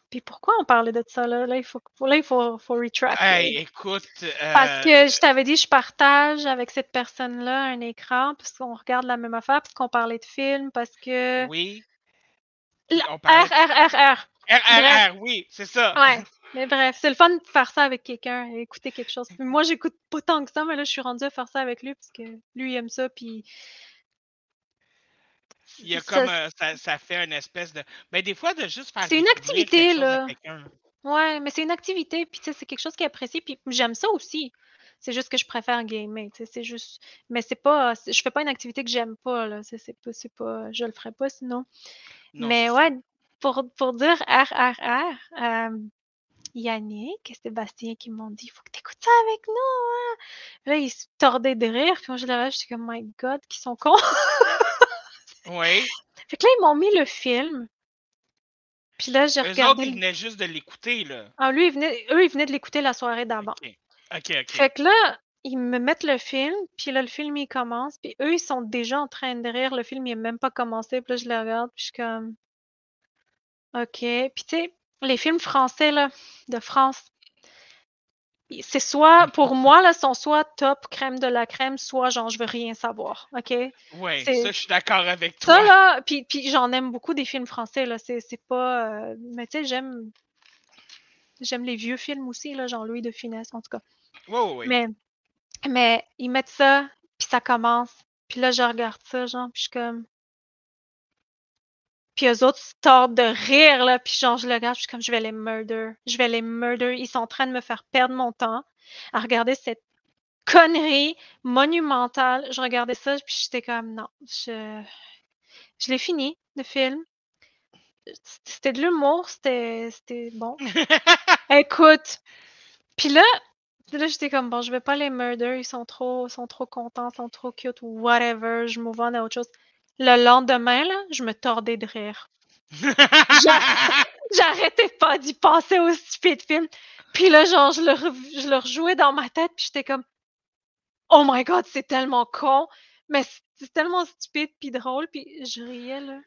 Puis pourquoi on parlait de ça, là? Là, il faut, là, il faut, faut retract. là. Hey, écoute, Parce euh, que je t'avais dit, je partage avec cette personne-là un écran, parce qu'on regarde la même affaire, parce qu'on parlait de films, parce que... oui. R, R, R, R. RRR, oui, c'est ça. Ouais. Mais bref, c'est le fun de faire ça avec quelqu'un, écouter quelque chose. Moi, j'écoute pas tant que ça, mais là, je suis rendue à faire ça avec lui, parce que lui, il aime ça, puis... Il y a ça- comme euh, ça, ça fait une espèce de. Mais des fois, de juste faire. C'est une activité, là. Ouais, mais c'est une activité, puis tu sais, c'est quelque chose qui est apprécié, puis j'aime ça aussi. C'est juste que je préfère gamer, tu sais, c'est juste... Mais c'est pas... Je fais pas une activité que j'aime pas, là. C'est pas, pas... Je le ferais pas, sinon. Non, mais ouais, pour, pour dire RRR, euh, Yannick et Sébastien qui m'ont dit, il faut que tu écoutes ça avec nous, hein. Là, ils se tordaient de rire, puis moi, je leur j'étais comme, my God, qu'ils sont cons. Oui. <laughs> fait que là, ils m'ont mis le film. Puis là, j'ai Eux autres, regardé... ils venaient juste de l'écouter, là. Ah, lui, il venait... eux, ils venaient de l'écouter la soirée d'avant. OK. OK, OK. Fait que là, ils me mettent le film, puis là, le film, il commence, puis eux, ils sont déjà en train de rire. Le film, il n'est même pas commencé, puis là, je le regarde, puis je suis comme... OK. Puis tu sais, les films français, là, de France, c'est soit, pour moi, là, sont soit top crème de la crème, soit genre, je veux rien savoir, OK? Oui, ça, je suis d'accord avec toi. Ça, là, puis, puis j'en aime beaucoup des films français, là, c'est pas... euh, Mais tu sais, j'aime... J'aime les vieux films aussi, là, Jean-Louis de Funès, en tout cas. Oui, oui, oui. Mais, mais ils mettent ça, puis ça commence. Puis là, je regarde ça, genre, puis je suis comme. Puis eux autres se tordent de rire, là. Puis genre, je le regarde, je suis comme, je vais les murder. Je vais les murder. Ils sont en train de me faire perdre mon temps à regarder cette connerie monumentale. Je regardais ça, puis j'étais comme, non, je. Je l'ai fini, le film. c'était de l'humour, c'était c'était bon. <laughs> Écoute, puis là, là j'étais comme bon, je vais pas les murder, ils sont trop, sont trop contents, ils sont trop cute, whatever, je on à autre chose. Le lendemain, là, je me tordais de rire. J'a- <laughs> J'arrêtais pas d'y penser au stupide film. Puis là, genre, je le, je le rejouais dans ma tête, puis j'étais comme Oh my god, c'est tellement con, mais c'est- c'est tellement stupide puis drôle, puis je riais là.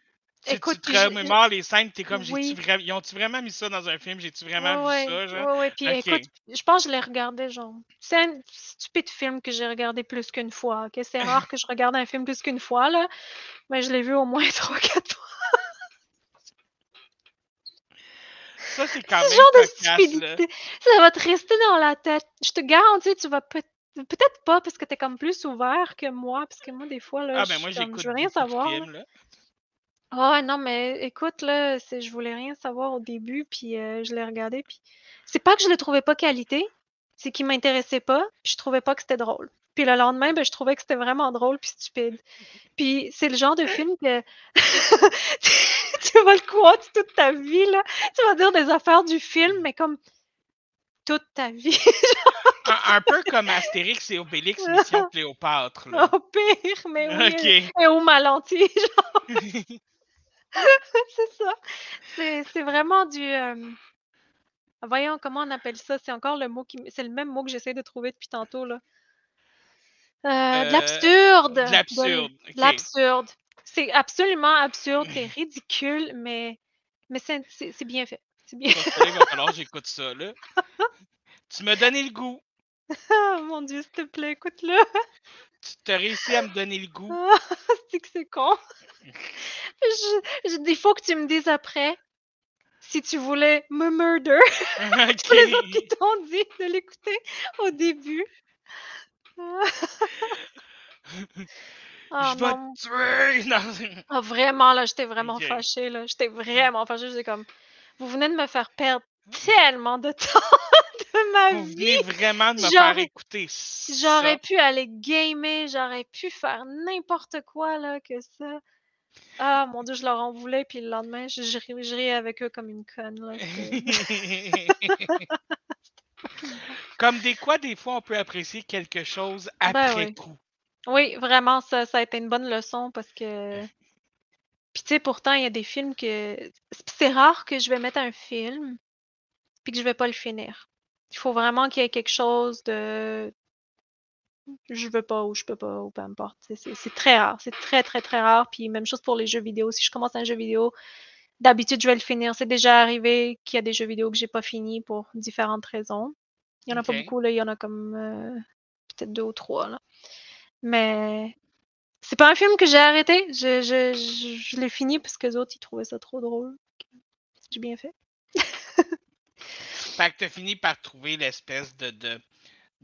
Tu, Écoute, tu te je- remémores les scènes, t'es comme, Oui. ils ont-tu vraiment mis ça dans un film? J'ai-tu vraiment vu ça, genre? ouais, ouais, puis écoute, je pense que je l'ai regardé genre. C'est un stupide film que j'ai regardé plus qu'une fois. ok? C'est <laughs> rare que je regarde un film plus qu'une fois, là. Mais je l'ai vu au moins <laughs> trois, quatre fois. Ça, c'est quand Ce même genre de cocasse, là. stupidité. Ça va te rester dans la tête. Je te garantis, tu vas peut- peut-être pas parce que t'es comme plus ouvert que moi. Parce que moi, des fois, là, Ah, je ben moi, suis comme, je veux rien savoir. là. films, là. Ah non, mais écoute, là, c'est, je voulais rien savoir au début, puis euh, je l'ai regardé, puis c'est pas que je le trouvais pas qualité, c'est qu'il m'intéressait pas, puis je trouvais pas que c'était drôle. Puis le lendemain, ben, je trouvais que c'était vraiment drôle puis stupide. Puis c'est le genre de film que <laughs> tu vas le quote toute ta vie, là. Tu vas dire des affaires du film, mais comme toute ta vie. <laughs> Un, un peu comme Astérix et Obélix, <laughs> Mission Cléopâtre, là. Au pire, mais oui. Et où ma lentille, <laughs> c'est ça. C'est, c'est vraiment du. euh, Voyons comment on appelle ça. C'est encore le mot qui. m- C'est le même mot que j'essaie de trouver depuis tantôt là. Euh, Euh, de l'absurde. de l'absurde, De ok. l'absurde. C'est absolument absurde. C'est <clears throat> ridicule, mais mais c'est, c'est, c'est bien fait. C'est bien. Que va falloir que j'écoute ça, là. <laughs> Tu m'as donné le goût. Ah, mon Dieu, s'il te plaît, écoute-le. <laughs> Tu as réussi à me donner le goût. Ah, <laughs> c'est que c'est con. Je, je- il faut que tu me dises après si tu voulais me murder. <laughs> <laughs> Tous les autres qui t'ont dit de l'écouter au début. Ah Je non. te tuer! Non. Ah, vraiment, là, j'étais vraiment fâchée, là. J'étais vraiment fâchée. J'étais comme, vous venez de me faire perdre tellement de temps de ma Vous vie. vraiment de me J'aurais- faire écouter. J'aurais pu aller gamer, j'aurais pu faire n'importe quoi, là, que ça. Ah, mon Dieu, je leur en voulais, puis le lendemain, je, je, ri- je riais avec eux comme une conne, là. <laughs> Comme des quoi, des fois, on peut apprécier quelque chose après Ben oui. coup. Oui, vraiment, ça, ça a été une bonne leçon parce que. Puis tu sais, pourtant, il y a des films que. c'est- C'est rare que je vais mettre un film puis que je vais pas le finir. Il faut vraiment qu'il y ait quelque chose de. Je veux pas ou je peux pas ou peu importe. C'est- très rare. C'est très, très, très rare. Puis même chose pour les jeux vidéo. Si je commence un jeu vidéo, d'habitude, je vais le finir. C'est déjà arrivé qu'il y a des jeux vidéo que j'ai pas fini pour différentes raisons. Il y en a pas beaucoup, là. Il y en a comme euh, peut-être deux ou trois, là. Mais c'est pas un film que j'ai arrêté. Je, je, je, je l'ai fini parce que les autres, ils trouvaient ça trop drôle. J'ai bien fait. Fait que t'as fini par trouver l'espèce de, de,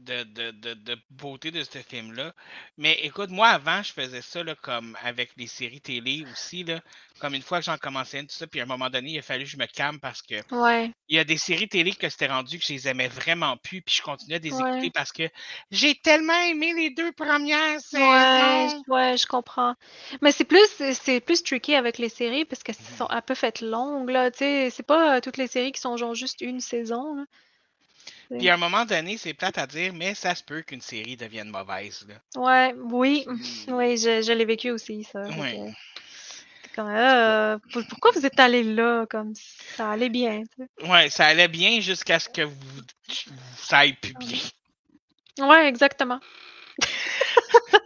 de, de, de, de beauté de ce film-là. Mais écoute, moi, avant, je faisais ça là, comme avec les séries télé aussi. Là, comme une fois que j'en commençais une, tout ça, puis à un moment donné, il a fallu que je me calme parce que Ouais. il y a des séries télé que c'était rendu que je les aimais vraiment plus, puis je continuais de les Ouais. écouter parce que j'ai tellement aimé les deux premières Ouais, saisons. je- ouais, je comprends. Mais c'est plus, c'est- plus tricky avec les séries parce qu'elles sont un peu faites longues, là. Tu sais, c'est pas euh, toutes les séries qui sont genre juste une saison, là. Puis à un moment donné, c'est plate à dire, mais ça se peut qu'une série devienne mauvaise. Là. Ouais, oui, oui, je, je l'ai vécu aussi, ça. Ouais. que c'est Comme, euh, pour- pourquoi vous êtes allé là? Comme ça allait bien. tu sais? Ouais, ça allait bien jusqu'à ce que vous, ça aille plus bien. Ouais, exactement. <laughs>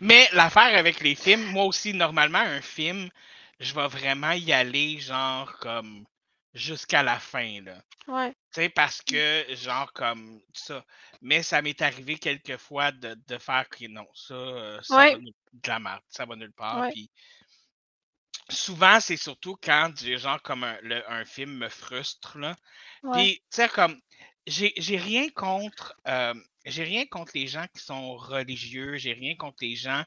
Mais l'affaire avec les films, moi aussi, normalement, un film, je vais vraiment y aller, genre, comme, jusqu'à la fin, là. Ouais. Tu sais, parce que, genre, comme ça. Mais ça m'est arrivé quelques fois de, de faire que non, ça, euh, ça Ouais. va de la merde, ça va nulle part. Ouais. Souvent, c'est surtout quand, genre, comme un, le- un film me frustre, là. Puis, tu sais, comme, j'ai j'ai rien contre, euh, j'ai rien contre les gens qui sont religieux, j'ai rien contre les gens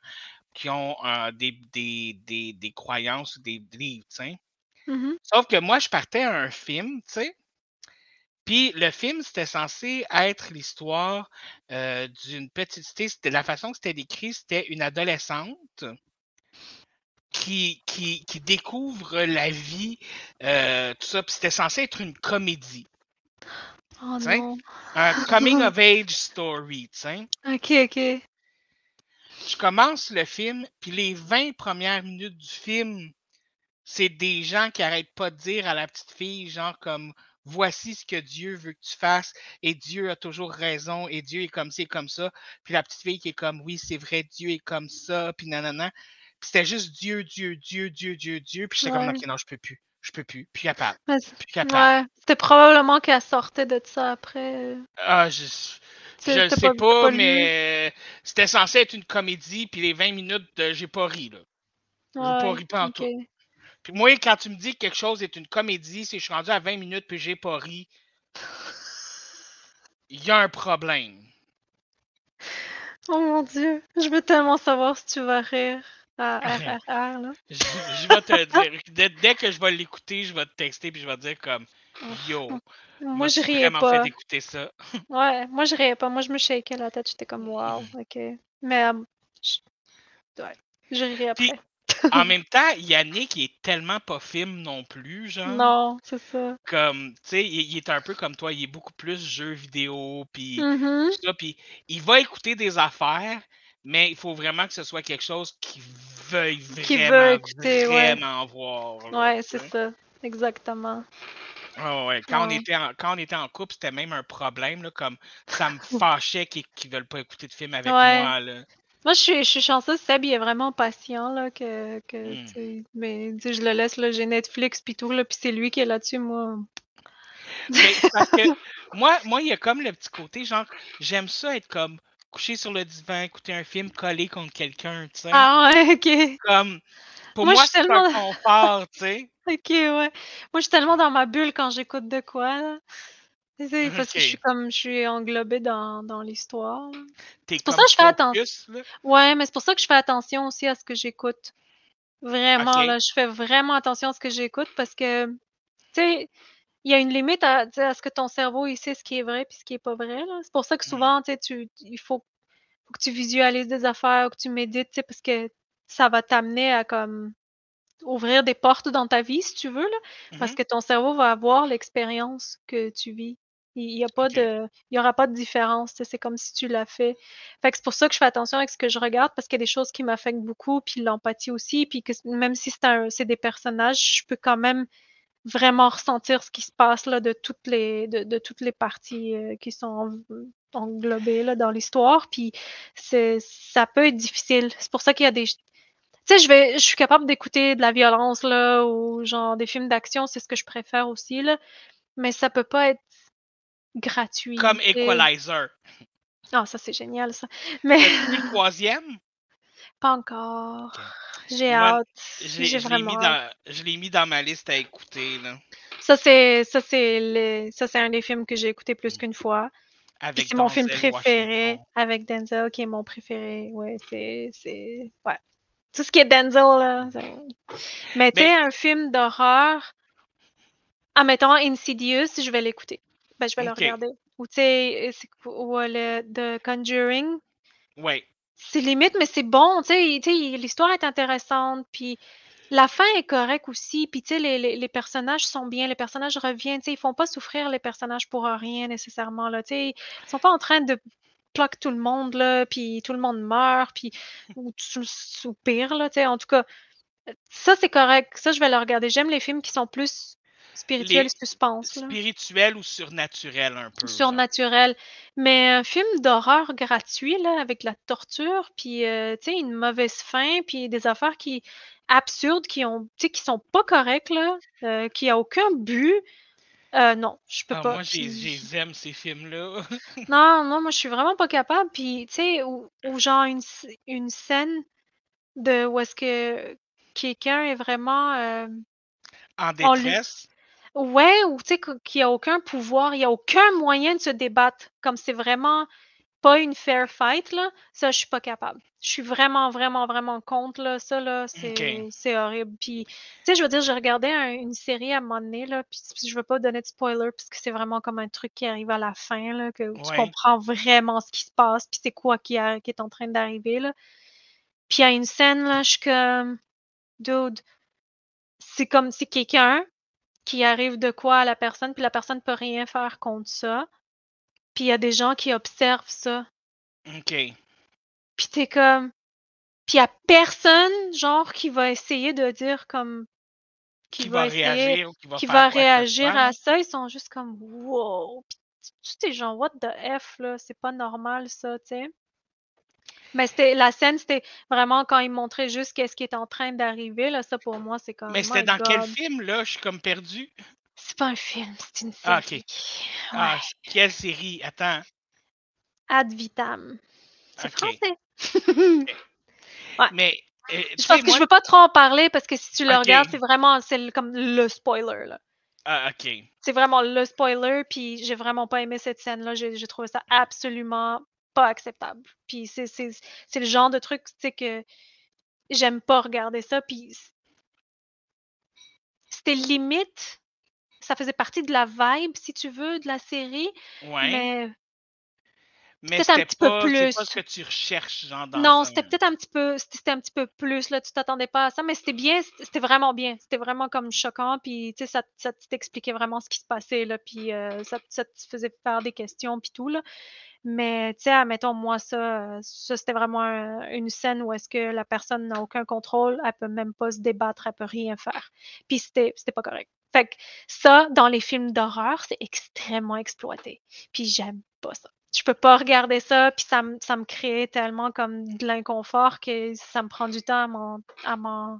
qui ont euh, des, des, des, des croyances ou des livres, tu sais. Mhm. Sauf que moi, je partais à un film, tu sais. Puis le film, c'était censé être l'histoire euh, d'une petite. C'était la façon que c'était décrit, c'était une adolescente qui, qui, qui découvre la vie, euh, tout ça. Puis c'était censé être une comédie. Oh non. Un <laughs> coming of age story, tu sais? Ok, ok. Je commence le film, puis les 20 premières minutes du film, c'est des gens qui arrêtent pas de dire à la petite fille, genre comme voici ce que Dieu veut que tu fasses, et Dieu a toujours raison, et Dieu est comme ci et comme ça. Puis la petite fille qui est comme oui, c'est vrai, Dieu est comme ça, puis nanana. Puis c'était juste Dieu, Dieu, Dieu, Dieu, Dieu, Dieu. Puis j'étais comme Ouais. ok, non, je peux plus. Je peux plus. Plus capable. C'est- Plus capable. Ouais, c'était probablement qu'elle sortait de ça après. euh. Ah, je, je t'as sais pas- mais c'était censé être une comédie, puis les 20 minutes, euh, j'ai pas ri, là. J'ai pas ri pas en ok. tout. Puis moi, quand tu me dis que quelque chose est une comédie, que je suis rendu à 20 minutes puis j'ai pas ri. Il y a un problème. Oh mon dieu, je veux tellement savoir si tu vas rire à RRR, là. Je, je vais te dire. Dès, dès que je vais l'écouter, je vais te texter puis je vais te dire comme Yo, Moi, je riais vraiment pas. fait écouter ça. Ouais, moi, je riais pas. Moi, je me shakeais la tête. J'étais comme, wow, ok. Mais, euh, je... Ouais, je riais Puis, après. <laughs> En même temps, Yannick il est tellement pas film non plus, genre. Non, c'est ça. Comme, tu sais, il, il est un peu comme toi, il est beaucoup plus jeu vidéo, puis tout ça, puis il va écouter des affaires, mais il faut vraiment que ce soit quelque chose qu'il veuille veut vraiment, écouter, ouais. vraiment voir. là, Ouais, c'est ça. Exactement. Ah ouais, Quand, on était en, quand on était en couple, c'était même un problème, là, comme ça me fâchait qu'ils ne veulent pas écouter de film avec Ouais. moi. Là. Moi, je suis, je suis chanceuse. Seb, il est vraiment patient, là, que, que Hmm. mais tu sais, je le laisse, là, j'ai Netflix, puis tout, là, puis c'est lui qui est là-dessus, moi. Mais c'est <laughs> parce que moi, moi, il y a comme le petit côté, genre, j'aime ça être comme couché sur le divan, écouter un film collé contre quelqu'un, tu sais. Ah ouais, ok. Comme, pour Moi, c'est tellement- un confort, tu sais. <laughs> Ok, ouais. Moi, je suis tellement dans ma bulle quand j'écoute de quoi, là. Sais, parce que je suis comme, je suis englobée dans, dans l'histoire. T'es pour ça que je fais attention. Ouais, mais c'est pour ça que je fais attention aussi à ce que j'écoute. Vraiment, là, je fais vraiment attention à ce que j'écoute parce que, tu sais, il y a une limite à, à ce que ton cerveau, il sait ce qui est vrai puis ce qui est pas vrai. C'est pour ça que Mm. souvent, tu sais, tu, il faut, faut que tu visualises des affaires, que tu médites, tu sais, parce que ça va t'amener à, comme, ouvrir des portes dans ta vie, si tu veux, là. Parce Mhm. que ton cerveau va avoir l'expérience que tu vis. Il y a pas de il y aura pas de différence, c'est comme si tu l'as fait. Fait que c'est pour ça que je fais attention avec ce que je regarde parce qu'il y a des choses qui m'affectent beaucoup, puis l'empathie aussi, puis que même si c'est un c'est des personnages, je peux quand même vraiment ressentir ce qui se passe là de toutes les de de toutes les parties, heu, qui sont englobées là dans l'histoire, puis c'est ça peut être difficile. C'est pour ça qu'il y a des tu sais, je vais je suis capable d'écouter de la violence là ou genre des films d'action, c'est ce que je préfère aussi là, mais ça peut pas être gratuit, Comme. Equalizer. Ah ça, c'est génial ça. Mais le troisième? pas encore. J'ai hâte. Je l'ai J'ai mis, vraiment dans- je l'ai mis dans ma liste à écouter, là. Ça, c'est ça, c'est le ça, c'est un des films que j'ai écouté plus Mm. qu'une fois. C'est mon film préféré Washington. avec Denzel qui est mon préféré. Ouais, c'est c'est ouais. Tout ce qui est Denzel là, mais Ben un film d'horreur, admettons Insidious, je vais l'écouter. Ben, je vais le regarder. Ou tu sais, ou le The Conjuring. Ouais. C'est limite, mais c'est bon, tu sais l'histoire est intéressante, puis la fin est correcte aussi, puis tu sais, les les les personnages sont bien, les personnages reviennent, tu sais, ils font pas souffrir les personnages pour rien nécessairement, là, tu sais. Ils sont pas en train de pluck tout le monde, là, puis tout le monde meurt, puis ou ou pire, là, tu sais, en tout cas, ça, c'est correct. Ça, je vais le regarder. J'aime les films qui sont plus spirituels, Les suspense, là. spirituels ou surnaturels un peu, genre. Surnaturel. Mais un film d'horreur gratuit, là, avec la torture, puis, heu, tu sais, une mauvaise fin, puis des affaires qui absurdes, qui ont qui sont pas correctes, là, heu, qui a aucun but. Heu, non, je peux Ah, pas. moi, j'ai Puis j'ai aime ces films-là. <laughs> non, non, moi, je suis vraiment pas capable. Puis, tu sais, ou ou genre une une scène de où est-ce que quelqu'un est vraiment, hem, En détresse? Ouais, ou tu sais, qu'il y a aucun pouvoir, il y a aucun moyen de se débattre, comme c'est vraiment pas une fair fight, là, ça, je suis pas capable. Je suis vraiment, vraiment, vraiment contre, là. Ça, là, c'est horrible. Puis, tu sais, je veux dire, je regardais un une série à un moment donné, là, puis puis je veux pas donner de spoiler parce que c'est vraiment comme un truc qui arrive à la fin, là, que tu comprends vraiment ce qui se passe, puis c'est quoi qui a qui est en train d'arriver, là. Puis il y a une scène, là, je suis comme dude, c'est comme si quelqu'un qui arrive de quoi à la personne, puis la personne peut rien faire contre ça. Puis il y a des gens qui observent ça. OK. Puis t'es comme. Puis il y a personne, genre, qui va essayer de dire comme. Qui, va, essayer- réagir ou qui va qui faire réagir à ça. Ils sont juste comme wow. Puis tu sais, genre, what the F, là, c'est pas normal ça, tu sais? Mais c'était la scène, c'était vraiment quand ils montraient juste qu'est-ce qui est en train d'arriver, là, ça pour moi, c'est comme. Mais c'était dans quel film, là? Je suis comme perdu. C'est pas un film, c'est une série. Ah, ok. Ah, Ouais. quelle série? Attends. Ad vitam. C'est Ok. français. <laughs> Ouais. Mais, euh, Je pense que moi... je veux pas trop en parler parce que si tu le Ok. regardes, c'est vraiment c'est comme le spoiler là. Ah, OK. C'est vraiment le spoiler puis j'ai vraiment pas aimé cette scène là, j'ai j'ai trouvé ça absolument pas acceptable. Puis c'est c'est c'est le genre de truc tu sais que j'aime pas regarder ça puis c'était limite ça faisait partie de la vibe si tu veux de la série Ouais. mais Mais peut-être un c'était petit peu pas, pas plus. ce que tu recherches, genre, dans Non, un- c'était peut-être un petit peu, c'était c'était un petit peu plus, là, tu t'attendais pas à ça, mais c'était bien, c'était c'était vraiment bien. C'était vraiment comme choquant, puis tu sais, ça, ça t'expliquait vraiment ce qui se passait, là, puis euh, ça, ça te faisait faire des questions, puis tout, là. Mais tu sais, admettons, moi, ça, ça c'était vraiment un- une scène où est-ce que la personne n'a aucun contrôle, elle peut même pas se débattre, elle peut rien faire. Puis c'était c'était pas correct. Fait que ça, dans les films d'horreur, c'est extrêmement exploité. Puis j'aime pas ça. Je peux pas regarder ça, puis ça, me- ça me crée tellement comme de l'inconfort que ça me prend du temps à m'en, à m'en,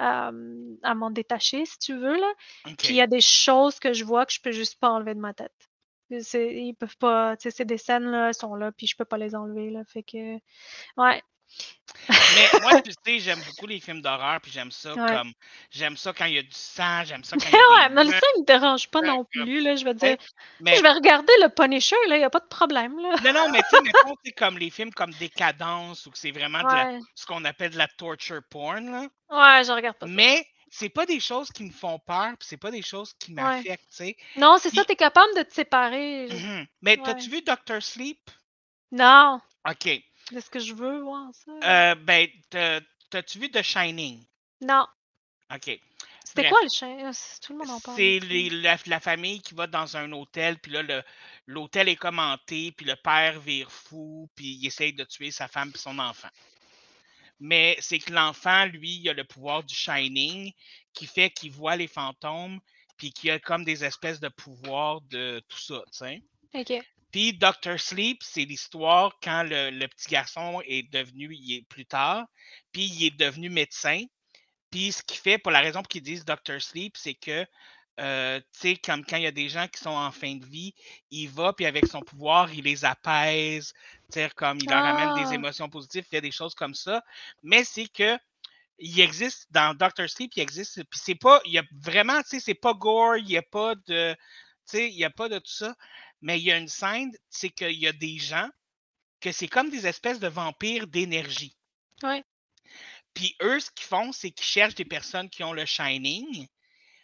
euh, à m'en détacher, si tu veux, là. Puis il y a des choses que je vois que je peux juste pas enlever de ma tête. C'est, ils peuvent pas, tu sais, c'est des scènes, là, elles sont là, puis je peux pas les enlever, là. Fait que, ouais. Mais moi, tu sais, j'aime beaucoup les films d'horreur, puis j'aime ça Ouais. comme... J'aime ça quand il y a du sang, j'aime ça <laughs> quand il y a ouais, mais le ça, il me dérange pas non plus, là. Je veux dire, mais... je vais regarder le Punisher, là, il y a pas de problème, là. Non, non, mais tu sais, c'est comme les films comme Décadence, ou que c'est vraiment de la- ce qu'on appelle de la torture porn, là. ouais, je regarde pas ça. Mais c'est pas des choses qui me font peur, puis c'est pas des choses qui m'affectent, tu sais. Non, c'est ça, Puis- t'es capable de te séparer. Mhm. Mais t'as-tu vu Doctor Sleep? Non, OK. Est-ce que je veux voir ça? Euh, ben, t'as- t'as-tu vu The Shining? Non. OK. C'était quoi le chien? Tout le monde en parle. C'est la, la famille qui va dans un hôtel, puis là, l'hôtel est commenté, puis le père vire fou, puis il essaye de tuer sa femme et son enfant. Mais c'est que l'enfant, lui, il a le pouvoir du Shining, qui fait qu'il voit les fantômes, puis qu'il a comme des espèces de pouvoirs de tout ça, tu sais. Ok. Puis Doctor Sleep, c'est l'histoire quand le, le petit garçon est devenu, il est plus tard, puis il est devenu médecin. Puis ce qu'il fait, pour la raison pour qu'ils disent Doctor Sleep, c'est que, euh, tu sais, comme quand il y a des gens qui sont en fin de vie, il va, puis avec son pouvoir, il les apaise, tu sais, comme il leur amène des Ah. émotions positives, il fait des choses comme ça. Mais c'est que il existe dans Doctor Sleep, il existe, puis c'est pas, il y a vraiment, tu sais, c'est pas gore, il n'y a pas de, tu sais, il n'y a pas de tout ça, mais il y a une scène, c'est qu'il y a des gens que c'est comme des espèces de vampires d'énergie. Ouais. Puis eux, ce qu'ils font, c'est qu'ils cherchent des personnes qui ont le Shining,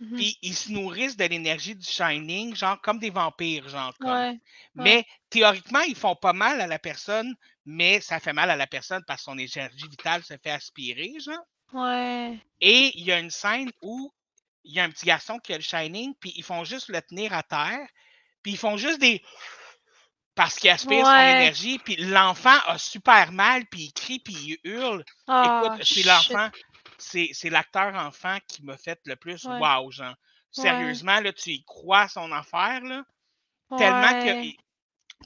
Mhm. puis ils se nourrissent de l'énergie du Shining, genre comme des vampires, genre comme. Ouais. Mais théoriquement, ils font pas mal à la personne, mais ça fait mal à la personne parce que son énergie vitale se fait aspirer, genre. Ouais. Et il y a une scène où il y a un petit garçon qui a le Shining, puis ils font juste le tenir à terre, puis ils font juste des... Parce qu'il aspire son Ouais. énergie, puis l'enfant a super mal, puis il crie, puis il hurle. Ah, Écoute, c'est shit. l'enfant, c'est c'est l'acteur enfant qui m'a fait le plus Ouais. wow, genre. Ouais. Sérieusement, là, tu y crois son affaire, là, tellement que...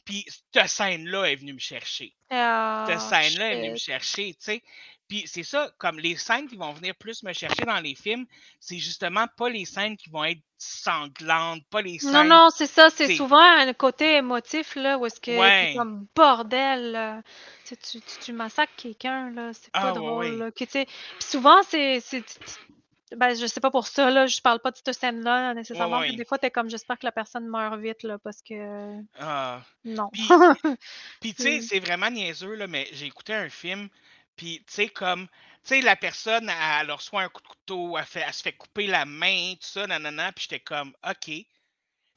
Puis cette scène-là est venue me chercher. Ah, Cette scène-là est venue me chercher, tu sais. Puis c'est ça, comme les scènes qui vont venir plus me chercher dans les films, c'est justement pas les scènes qui vont être sanglantes, pas les scènes... Non, non, c'est ça, c'est souvent un côté émotif, là, où est-ce que Ouais. c'est comme bordel, là. Tu, tu, tu, massacres quelqu'un, là, c'est pas Ah, drôle, ouais. là. que, Puis souvent, c'est, ben, je sais pas pour ça, là, je parle pas de cette scène-là, nécessairement, ouais. des fois, t'es comme, j'espère que la personne meurt vite, là, parce que, Ah. non. Puis, <laughs> tu sais, c'est vraiment niaiseux, là, mais j'ai écouté un film, puis tu sais, comme, tu sais, la personne, elle, elle reçoit un coup de couteau, elle, fait, elle se fait couper la main, tout ça, nanana, puis j'étais comme, OK.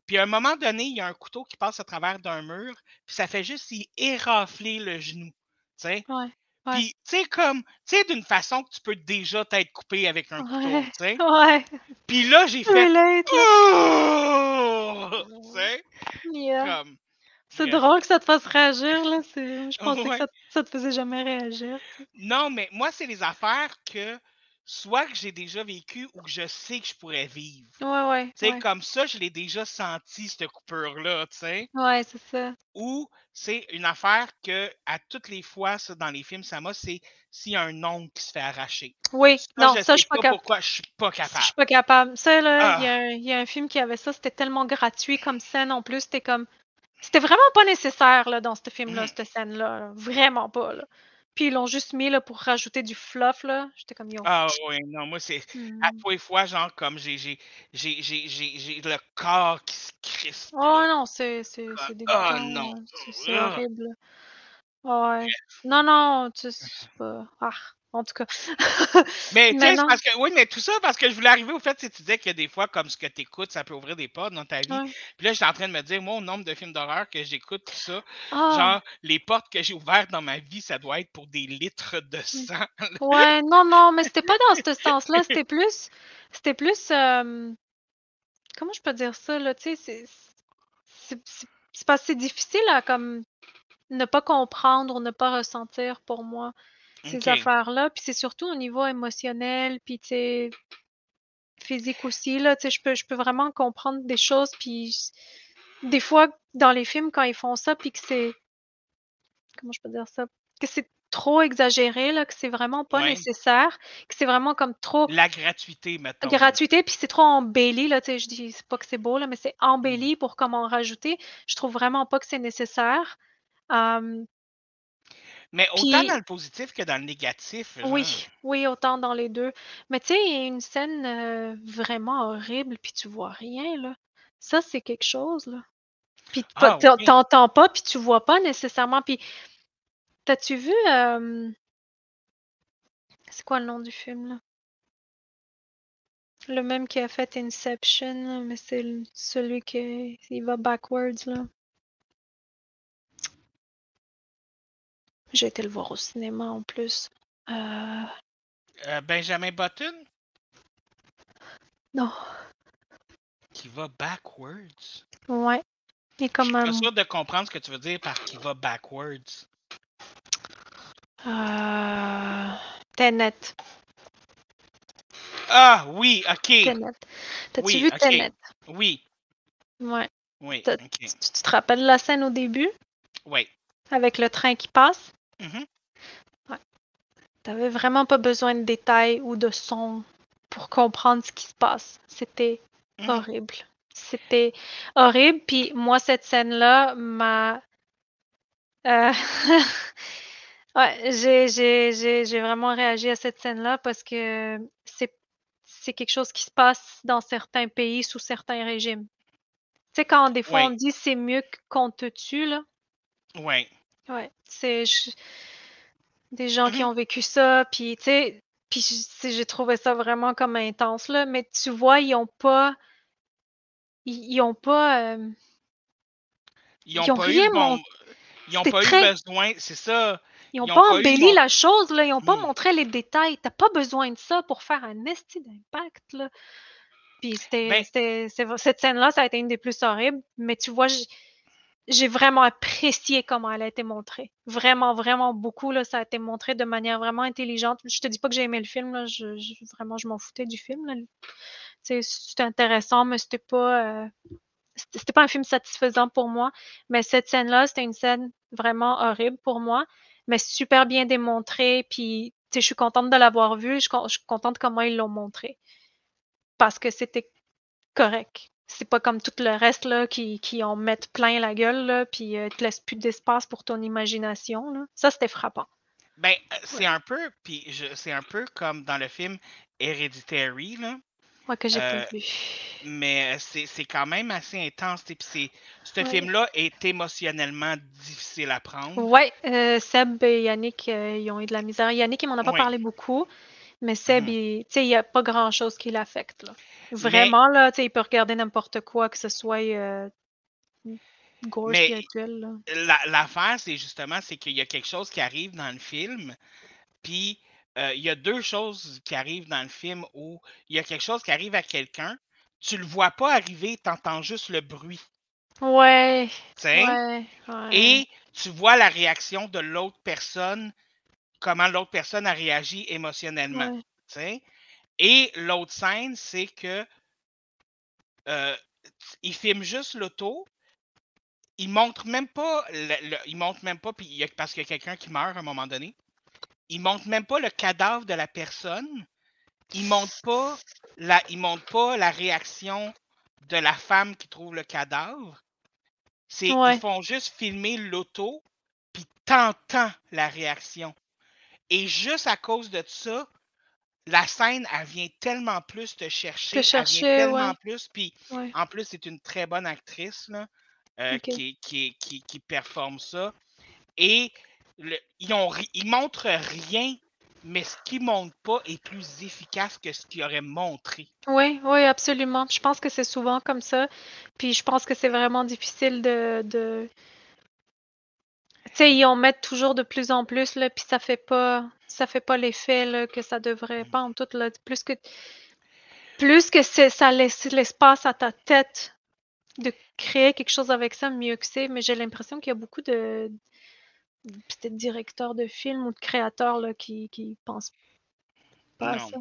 Puis à un moment donné, il y a un couteau qui passe à travers d'un mur, puis ça fait juste y érafler le genou, tu sais. Ouais. Ouais. Puis, tu sais, comme, tu sais, d'une façon que tu peux déjà t'être coupé avec un couteau, tu sais. <laughs> Ouais. Puis là, j'ai fait. Oh! <laughs> Tu sais, Yeah. comme. C'est drôle que ça te fasse réagir, là. Je <laughs> pensais Ouais. que ça, ça te faisait jamais réagir. Non, mais moi, c'est les affaires que soit que j'ai déjà vécu ou que je sais que je pourrais vivre. Ouais, ouais. Tu sais, Ouais, comme ça, je l'ai déjà senti, cette coupure-là, tu sais. ouais c'est ça. Ou c'est une affaire que, à toutes les fois, ça, dans les films, ça m'a, c'est s'il y a un ongle qui se fait arracher. Oui, Ça, non, je ça, je sais suis pas pourquoi je suis pas Je capable. suis pas capable. Ça, là, il y, Ah. a un- il y a un film qui avait ça, c'était tellement gratuit comme scène en plus. C'était comme. C'était vraiment pas nécessaire là, dans ce film-là, cette scène-là. là. Vraiment pas. Là. Puis ils l'ont juste mis là, pour rajouter du fluff. là. J'étais comme yo. Ah oui, non, moi, c'est hmm. à tous les fois, genre, comme j'ai j'ai j'ai j'ai j'ai j'ai le corps qui se crispe. Oh non, c'est c'est- Ah, c'est dégoûtant. non. C'est Ah. horrible. Ouais. Non, non, tu sais, <laughs> pas. Ah, en tout cas. Mais <laughs> tu sais, parce que oui, mais tout ça parce que je voulais arriver au fait, tu disais que des fois, comme ce que tu écoutes, ça peut ouvrir des portes dans ta vie. Ouais. Puis là, j'étais en train de me dire, moi, au nombre de films d'horreur que j'écoute, tout ça, Ah, genre, les portes que j'ai ouvertes dans ma vie, ça doit être pour des litres de Mm. sang. ouais, non, non, mais c'était pas dans ce <laughs> sens-là. C'était plus. C'était plus. euh, Comment je peux dire ça, là? Tu sais, c'est. c'est- c'est- C'est parce que c'est difficile à comme ne pas comprendre ou ne pas ressentir pour moi ces affaires-là. Puis c'est surtout au niveau émotionnel, puis tu sais, physique aussi, là. Tu sais, je peux, je peux vraiment comprendre des choses, puis des fois, dans les films, quand ils font ça, puis que c'est. Comment je peux dire ça? Que c'est trop exagéré, là, que c'est vraiment pas Ouais. nécessaire, que c'est vraiment comme trop La gratuité, mettons. gratuité, puis c'est trop embelli, là, tu sais, je dis c'est pas que c'est beau, là, mais c'est embelli pour comme en rajouter. Je trouve vraiment pas que c'est nécessaire. Mais autant Puis- dans le positif que dans le négatif. genre. oui, oui, autant dans les deux. Mais tu sais, il y a une scène euh, vraiment horrible, puis tu vois rien, là. Ça, c'est quelque chose, là. Puis Ah, oui. t'entends pas, puis tu vois pas nécessairement. Puis, t'as-tu vu... euh, C'est quoi le nom du film, là? Le même qui a fait Inception, là, mais c'est le- celui qui il va backwards, là. J'ai été le voir au cinéma en plus. Euh, Euh, Benjamin Button? Non. qui va backwards? Ouais. Je suis pas sûr de comprendre ce que tu veux dire par qui va backwards. Euh... Tenet. Ah oui, ok. Tenet. T'as-tu Oui, vu ok. Tenet? Oui, Ouais. oui, tu te rappelles la scène au début? Oui. avec le train qui passe? Mhm. T'avais vraiment pas besoin de détails ou de son pour comprendre ce qui se passe. C'était Mhm. horrible. C'était horrible. Puis moi, cette scène-là m'a. Euh, <laughs> ouais, j'ai, j'ai, j'ai, j'ai vraiment réagi à cette scène-là parce que c'est, c'est quelque chose qui se passe dans certains pays sous certains régimes. Tu sais, quand des fois on dit c'est mieux qu'on te tue, là. Oui. Ouais, c'est je- des gens qui Mhm. ont vécu ça, puis tu sais, puis j- c'est- j'ai trouvé ça vraiment comme intense là, mais tu vois, ils ont pas, ils, ils ont pas, euh, Ils ont Ils ont pas rien bon. montré. Ils ont C'était pas très- eu besoin, c'est ça. ils ont Ils ont pas pas eu embelli mon- la chose là, ils ont pas Hmm. montré les détails. T'as pas besoin de ça pour faire un esti d'impact là. Puis c'était, Ben- c'était, c'est cette scène-là, ça a été une des plus horribles, mais tu vois, j'- j'ai vraiment apprécié comment elle a été montrée. Vraiment, vraiment beaucoup là, ça a été montré de manière vraiment intelligente. Je te dis pas que j'ai aimé le film je, vraiment je m'en foutais du film C'était intéressant, mais c'était pas, euh, c'était pas un film satisfaisant pour moi. Mais cette scène-là, c'était une scène vraiment horrible pour moi, mais super bien démontrée. Puis, je suis contente de l'avoir vue. Je suis contente comment ils l'ont montré. Parce que c'était correct. C'est pas comme tout le reste là, qui, qui en mettent plein la gueule, là, puis euh, te laissent plus d'espace pour ton imagination. Là. Ça, c'était frappant. Ben, euh, c'est un peu, puis je- c'est un peu comme dans le film Hereditary, là. Moi, que j'ai Euh, pas vu. Mais c'est c'est quand même assez intense. sais, Puis c'est- ce Ouais. film-là est émotionnellement difficile à prendre. Ouais, euh, Seb et Yannick, euh, ils ont eu de la misère. Yannick, il m'en a pas Ouais. parlé beaucoup, mais Seb, Mhm. il- n'y a pas grand-chose qui l'affecte. là. Vraiment, là, il peut regarder n'importe quoi, que ce soit. euh, gore Mais- spirituel. La- L'affaire, c'est justement, c'est qu'il y a quelque chose qui arrive dans le film, puis euh, il y a deux choses qui arrivent dans le film où il y a quelque chose qui arrive à quelqu'un, tu le vois pas arriver, tu entends juste le bruit, ouais, ouais. et tu vois la réaction de l'autre personne, comment l'autre personne a réagi émotionnellement. ouais. Et l'autre scène, c'est que euh, il filme juste l'auto. Il montre même pas, le, le- il montre même pas, puis parce qu'il y a quelqu'un qui meurt à un moment donné. Il montre même pas le cadavre de la personne. Il montre pas la, il montre pas la réaction de la femme qui trouve le cadavre. C'est, Ouais. ils font juste filmer l'auto, puis t'entends la réaction. Et juste à cause de ça, la scène, elle vient tellement plus te chercher. elle chercher, vient tellement ouais. plus. Puis ouais. en plus, c'est une très bonne actrice là, euh, qui, qui, qui, qui performe ça. Et le- ils, ont, ils montrent rien, mais ce qu'ils montrent pas est plus efficace que ce qu'ils auraient montré. Oui, oui, absolument. Je pense que c'est souvent comme ça. Puis je pense que c'est vraiment difficile de, de... Sais, ils en mettent toujours de plus en plus, là, puis ça fait pas ça fait pas l'effet là, que ça devrait. Mm. Pas en tout, là. Plus que plus que ça laisse l'espace à ta tête de créer quelque chose avec ça, mieux que c'est. Mais j'ai l'impression qu'il y a beaucoup de peut-être directeurs de films ou de créateurs là, qui, qui pensent pas à Non. ça.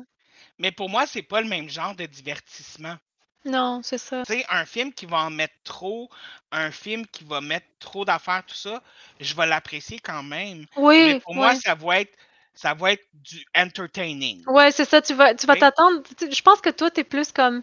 Mais pour moi, c'est pas le même genre de divertissement. Non, c'est ça. Tu sais, un film qui va en mettre trop, un film qui va mettre trop d'affaires, tout ça, je vais l'apprécier quand même. Oui, Mais pour moi, ça va être ça va être du entertaining. Ouais, c'est ça, tu vas, tu vas Oui. t'attendre. tu- Je pense que toi, t'es plus comme.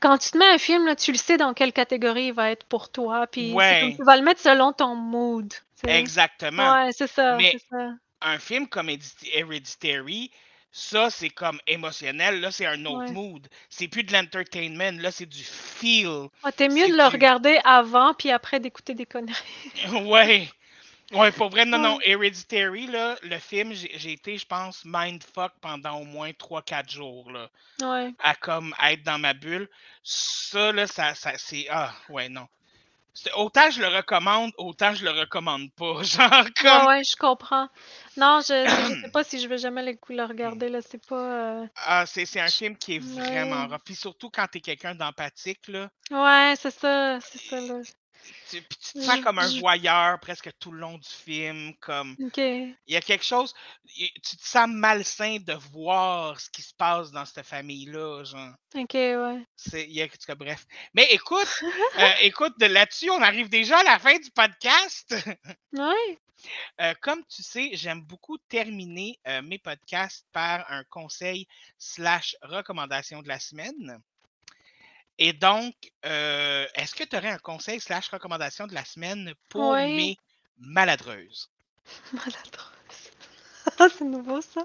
Quand tu te mets un film, là, tu le sais dans quelle catégorie il va être pour toi. Puis comme tu vas le mettre selon ton mood. tu. Exactement. Ouais, c'est ça, Mais- ça. Un film comme Hereditary, ça, c'est comme émotionnel. Là, c'est un autre Ouais. mood. C'est plus de l'entertainment. Là, c'est du feel. Ouais, t'es mieux de le du- regarder avant, puis après d'écouter des conneries. <laughs> ouais. Ouais, pour vrai, non, non. Hereditary, là, le film, j'ai j'ai été, je pense, mindfuck pendant au moins 3-4 jours, là. Ouais. à comme être dans ma bulle. Ça, là, ça, ça c'est. Ah, ouais, non. Autant je le recommande, autant je le recommande pas. <laughs> Genre, Ouais, comme. ouais, je comprends. Non, je, je <clears throat> sais pas si je vais jamais le le regarder, là. C'est pas. euh, Ah, c'est c'est un film qui est vraiment Ouais. rough. Puis surtout quand t'es quelqu'un d'empathique, là. Ouais, c'est ça, c'est ça, là. Tu, te sens comme un voyeur presque tout le long du film. Comme. Il y a quelque chose. Tu te sens malsain de voir ce qui se passe dans cette famille-là. Genre. Ok, ouais. C'est, il y a, cas, bref. Mais écoute, <laughs> euh, écoute, de là-dessus, on arrive déjà à la fin du podcast. <laughs> Ouais. Euh, comme tu sais, j'aime beaucoup terminer euh, mes podcasts par un conseil slash recommandation de la semaine. Et donc, euh, est-ce que tu aurais un conseil slash recommandation de la semaine pour Oui. mes maladreuses? <laughs> Maladroite. Ah, <laughs> c'est nouveau, ça.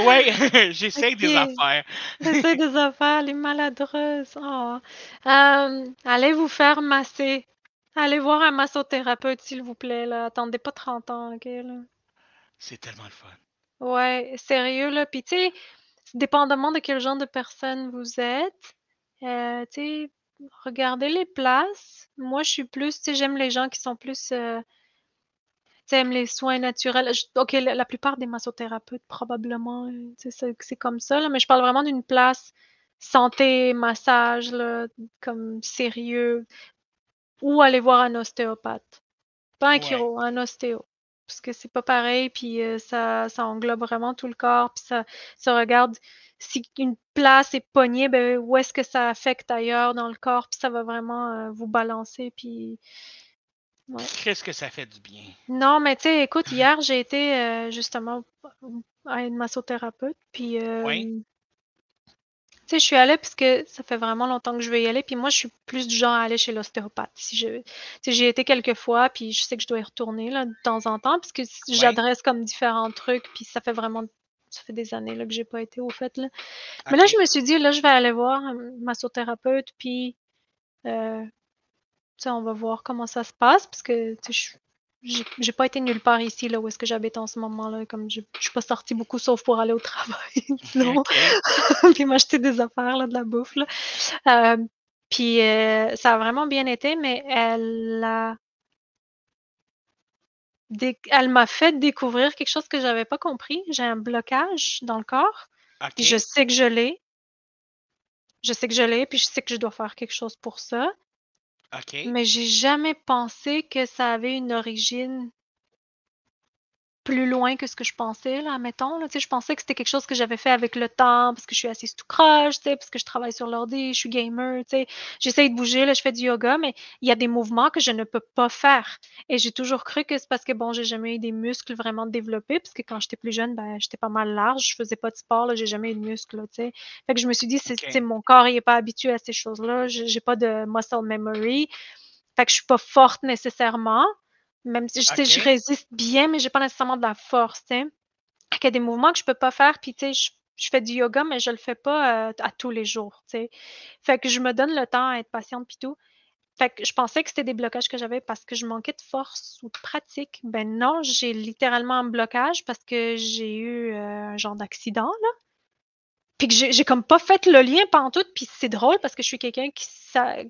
Oui, <laughs> j'essaye des affaires. J'essaie des affaires, les maladreuses. Oh. Euh, allez vous faire masser. Allez voir un massothérapeute, s'il vous plaît. Là. Attendez pas 30 ans, OK? Là. C'est tellement le fun. Ouais, sérieux, là. Puis, tu sais, dépendamment de quel genre de personne vous êtes, euh, tu sais, regardez les places. Moi, je suis plus, tu sais, j'aime les gens qui sont plus, euh, tu sais, aiment les soins naturels. Je- OK, la, la plupart des massothérapeutes, probablement, euh, tu sais, c'est c'est comme ça, là, mais je parle vraiment d'une place santé, massage, là, comme sérieux, ou aller voir un ostéopathe. Pas un Ouais. chiro, un ostéo. Parce que c'est pas pareil, puis euh, ça, ça englobe vraiment tout le corps, puis ça, ça regarde si une place est pognée, ben, où est-ce que ça affecte ailleurs dans le corps, puis ça va vraiment euh, vous balancer, puis... Ouais. Qu'est-ce que ça fait du bien? Non, mais tu sais, écoute, hier, j'ai été euh, justement à une massothérapeute, puis... Oui. Tu sais, je suis allée parce que ça fait vraiment longtemps que je veux y aller, puis moi, je suis plus du genre à aller chez l'ostéopathe. Si je, tu sais, j'y ai été quelques fois, puis je sais que je dois y retourner là, de temps en temps, parce que Ouais. j'adresse comme différents trucs, puis ça fait vraiment, ça fait des années là, que j'ai pas été au fait là. Mais là, je me suis dit, là, je vais aller voir un massothérapeute, puis euh, tu sais, on va voir comment ça se passe, parce que tu sais, je- j'ai pas été nulle part ici, là, où est-ce que j'habite en ce moment, là, comme je je suis pas sortie beaucoup, sauf pour aller au travail, <laughs> sinon, Ok. <laughs> puis m'acheter des affaires, là, de la bouffe, là. Euh, puis euh, ça a vraiment bien été, mais elle a dé- elle m'a fait découvrir quelque chose que j'avais pas compris. J'ai un blocage dans le corps. Puis je sais que je l'ai. Je sais que je l'ai, puis je sais que je dois faire quelque chose pour ça. Mais j'ai jamais pensé que ça avait une origine plus loin que ce que je pensais, là, admettons. Là. Tu sais, je pensais que c'était quelque chose que j'avais fait avec le temps, parce que je suis assise tout croche, tu sais, parce que je travaille sur l'ordi, je suis gamer, tu sais. J'essaye de bouger, là, je fais du yoga, mais il y a des mouvements que je ne peux pas faire. Et j'ai toujours cru que c'est parce que, bon, j'ai jamais eu des muscles vraiment développés, parce que quand j'étais plus jeune, ben, j'étais pas mal large, je faisais pas de sport, là, j'ai jamais eu de muscles, tu sais. Fait que je me suis dit, c'est, OK. tu sais, mon corps, il est pas habitué à ces choses-là, j'ai pas de muscle memory. Fait que je suis pas forte nécessairement. Même si je, résiste bien, mais j'ai pas nécessairement de la force, tu sais. Fait qu'il y a des mouvements que je peux pas faire, puis tu sais, je, je fais du yoga, mais je le fais pas euh, à tous les jours, tu sais. Fait que je me donne le temps à être patiente puis tout. Fait que je pensais que c'était des blocages que j'avais parce que je manquais de force ou de pratique. Ben non, j'ai littéralement un blocage parce que j'ai eu euh, un genre d'accident, là. Puis que j'ai comme pas fait le lien pantoute, puis c'est drôle parce que je suis quelqu'un qui... sa- Je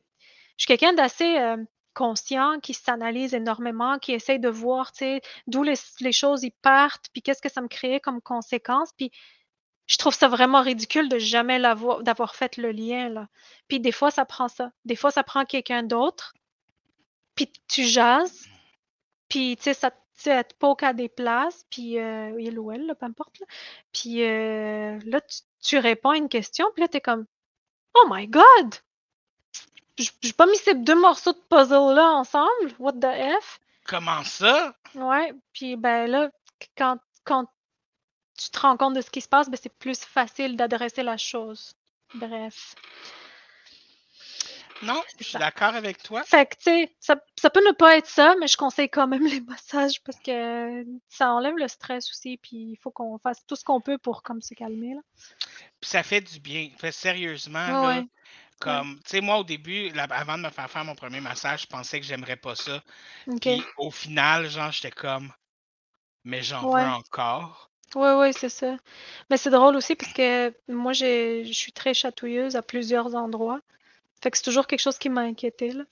suis quelqu'un d'assez euh, conscient, qui s'analyse énormément, qui essaye de voir, d'où les, choses y partent, puis qu'est-ce que ça me créait comme conséquence. Puis je trouve ça vraiment ridicule de jamais l'avoir, d'avoir fait le lien, là. Puis des fois, ça prend ça. Des fois, ça prend quelqu'un d'autre, puis tu jases, puis tu sais, ça te poke à des places, puis euh, il ou elle, là, peu importe, là. Puis euh, là, tu, tu réponds à une question, puis là, t'es comme « Oh my God! J'ai pas mis ces deux morceaux de puzzle-là ensemble? What the F? » Comment ça? Ouais, puis ben là, quand, quand tu te rends compte de ce qui se passe, ben c'est plus facile d'adresser la chose. Bref. Non, je suis d'accord avec toi. Fait que, tu sais, ça, ça peut ne pas être ça, mais je conseille quand même <laughs> les massages parce que ça enlève le stress aussi, puis il faut qu'on fasse tout ce qu'on peut pour comme se calmer, là. Puis ça fait du bien. Fait sérieusement, là, ouais. Comme, tu sais, moi, au début, là, avant de me faire faire mon premier massage, je pensais que j'aimerais pas ça. Puis au final, genre, j'étais comme, mais j'en Ouais. veux encore. Ouais, ouais, c'est ça. Mais c'est drôle aussi parce que moi, je suis très chatouilleuse à plusieurs endroits. Fait que c'est toujours quelque chose qui m'a inquiétée, là.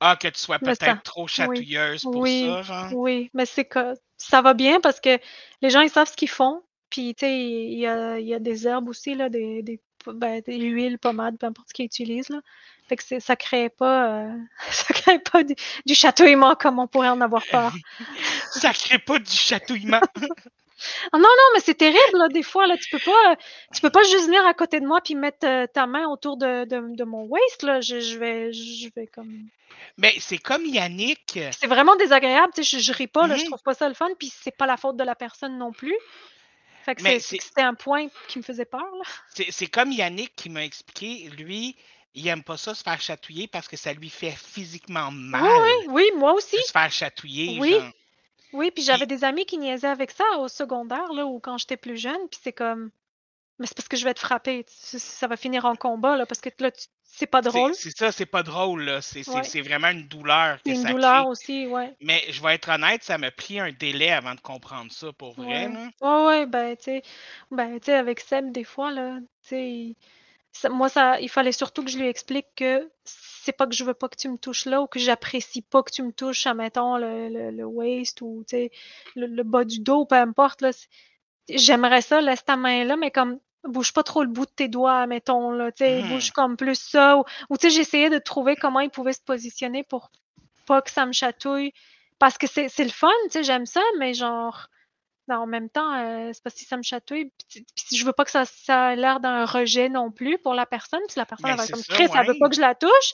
Ah, que tu sois peut-être trop oui, chatouilleuse pour oui, ça, genre? oui, mais c'est que ça va bien parce que les gens, ils savent ce qu'ils font. Puis, tu sais, il y a, y a des herbes aussi, là, des, des, ben, des huiles, pommades, peu importe ce qu'ils utilisent, là. Fait que ça crée pas, euh, <laughs> ça crée pas du, du chatouillement comme on pourrait en avoir peur. <laughs> Ça crée pas du chatouillement. <laughs> Ah non, non, mais c'est terrible, là, des fois, là, tu peux pas, tu peux pas juste venir à côté de moi puis mettre euh, ta main autour de, de, de mon waist, là. Je, je vais, je vais comme... Mais c'est comme Yannick. C'est vraiment désagréable, tu sais, je, je ris pas, là, je Mhm. trouve pas ça le fun, puis c'est pas la faute de la personne non plus. Fait que Mais c'est- c'était un point qui me faisait peur, là. C'est c'est comme Yannick qui m'a expliqué, lui, il aime pas ça se faire chatouiller parce que ça lui fait physiquement mal Oui, oui, oui, moi aussi. de se faire chatouiller. Oui. genre. Oui, puis j'avais des amis qui niaisaient avec ça au secondaire, là, ou quand j'étais plus jeune, puis c'est comme... Mais c'est parce que je vais te frapper, ça va finir en combat, là, parce que là, tu- c'est pas drôle. c'est ça, c'est pas drôle, là. C'est Ouais. vraiment une douleur que Une ça douleur crée. aussi, ouais. Mais je vais être honnête, ça m'a pris un délai avant de comprendre ça, pour vrai. Ouais. là. Ouais, ouais, ben, tu sais, ben, tu sais, avec Seb, des fois, là, tu sais, ça- moi, ça, il fallait surtout que je lui explique que c'est pas que je veux pas que tu me touches là ou que j'apprécie pas que tu me touches, admettons, le, le, le waist ou, tu sais, le, le bas du dos, peu importe, là. J'aimerais ça, laisse ta main là, mais comme, bouge pas trop le bout de tes doigts, mettons, là, tu sais, Mhm. bouge comme plus ça. Ou, ou, tu sais, j'essayais de trouver comment il pouvait se positionner pour pas que ça me chatouille. Parce que c'est le fun, tu sais, j'aime ça, mais genre, non, en même temps, euh, c'est parce que si ça me chatouille, puis, puis je veux pas que ça, ça ait l'air d'un rejet non plus pour la personne, puis la personne, Ben, elle va comme ça, Chris, elle veut ouais. pas que je la touche,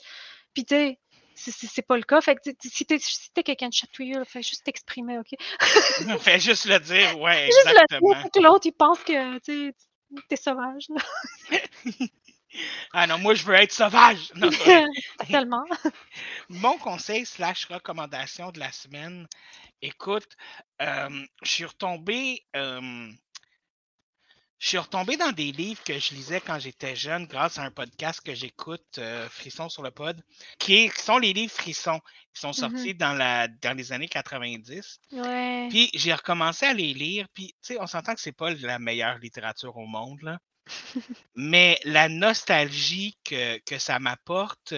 puis tu sais, c'est- pas le cas. Fait que si t'es si quelqu'un de chatouilleux, fais juste t'exprimer, OK? <laughs> Fais juste le dire, ouais, <laughs> Juste le dire exactement. que l'autre, il pense que, tu sais, t'es sauvage, là. <laughs> Ah non, moi, je veux être sauvage. Non. <laughs> Tellement. <laughs> Mon conseil slash recommandation de la semaine, écoute, euh, je suis retombé, euh, je suis retombé dans des livres que je lisais quand j'étais jeune grâce à un podcast que j'écoute, euh, Frisson sur le pod, qui, est- qui sont les livres Frisson. Ils sont sortis dans, la, dans les années 90. Ouais. Puis j'ai recommencé à les lire. Puis, tu sais, on s'entend que c'est pas la meilleure littérature au monde, là. <laughs> Mais la nostalgie que, que ça m'apporte,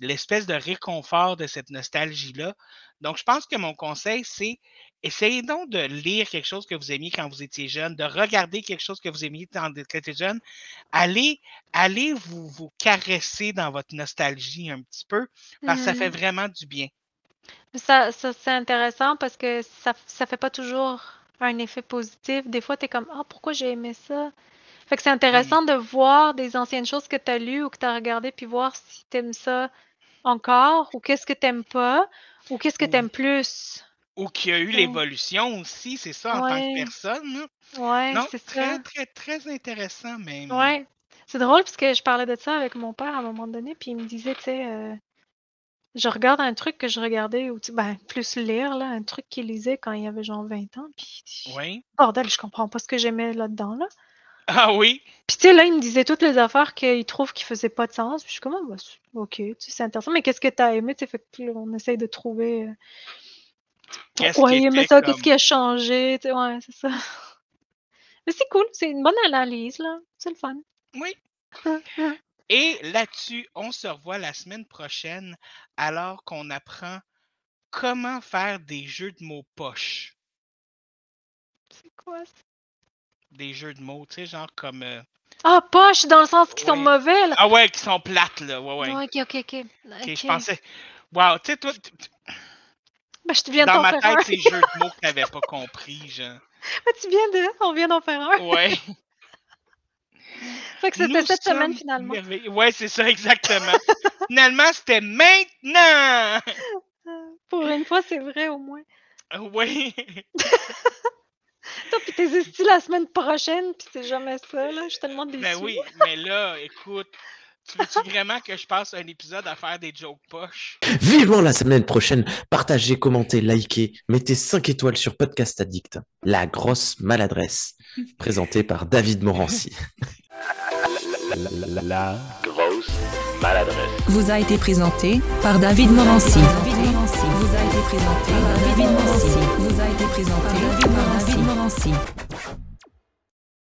l'espèce de réconfort de cette nostalgie-là. Donc, je pense que mon conseil, c'est essayez donc de lire quelque chose que vous aimiez quand vous étiez jeune, de regarder quelque chose que vous aimiez quand vous étiez jeune. Allez, allez vous, vous caresser dans votre nostalgie un petit peu, parce que ça fait Mhm. vraiment du bien. Ça, ça c'est intéressant parce que ça, ça fait pas toujours un effet positif. Des fois, tu es comme Ah, pourquoi j'ai aimé ça? Fait que c'est Mm. intéressant de voir des anciennes choses que tu as lues ou que tu as regardées, puis voir si tu aimes ça encore, ou qu'est-ce que tu n'aimes pas, ou qu'est-ce que tu aimes plus. Ou qu'il y a eu Ouais, l'évolution aussi, c'est ça, en tant que ouais, personne. ouais, Non, c'est très, ça. très, très intéressant même. Ouais. C'est drôle parce que je parlais de ça avec mon père à un moment donné, puis il me disait, tu sais, euh, je regarde un truc que je regardais, ou ben, plus lire, là, un truc qu'il lisait quand il avait genre 20 ans, puis Oui. bordel, je comprends pas ce que j'aimais là-dedans, là. Ah oui? Puis tu sais, là, il me disait toutes les affaires qu'il trouve qui faisaient pas de sens, puis je suis comme, bah, c'est- ok, c'est intéressant, mais qu'est-ce que t'as aimé, tu sais, fait que là, on essaye de trouver euh, pourquoi qui il aimait était ça, qu'est-ce qui a changé, tu sais, ouais, c'est ça. <laughs> Mais c'est cool, c'est une bonne analyse, là, c'est le fun. Oui. <laughs> Et là-dessus, on se revoit la semaine prochaine alors qu'on apprend comment faire des jeux de mots poches. C'est quoi ça? Des jeux de mots, tu sais, genre comme. euh, Ah, poche, dans le sens qu'ils sont mauvais, là. Ah ouais, qui sont plates, là. Ouais, ouais. Ouais, ok, ok, ok. Je pensais. Wow, tu sais, toi, Ben, je te viens dans ma tête, c'est jeux de mots que t'avais pas compris, genre. Ben, tu viens de. On vient d'en faire un. Ouais. Fait que c'était cette semaine, finalement. merveilleux. Ouais, c'est ça, exactement. Finalement, c'était maintenant! Pour une fois, c'est vrai, au moins. Oui. <laughs> Toi, puis t'es la semaine prochaine, puis c'est jamais ça, là. Je suis tellement déçue. Ben oui, mais là, écoute, tu veux-tu vraiment que je passe un épisode à faire des jokes poches? Vivement la semaine prochaine. Partagez, commentez, likez, mettez 5 étoiles sur Podcast Addict. La grosse maladresse. Présenté par David Morancy. <laughs> La grosse maladresse. vous a été présenté par David Morancy. Vous a été présenté par David Morancy. Vous a été présenté par David Morancy.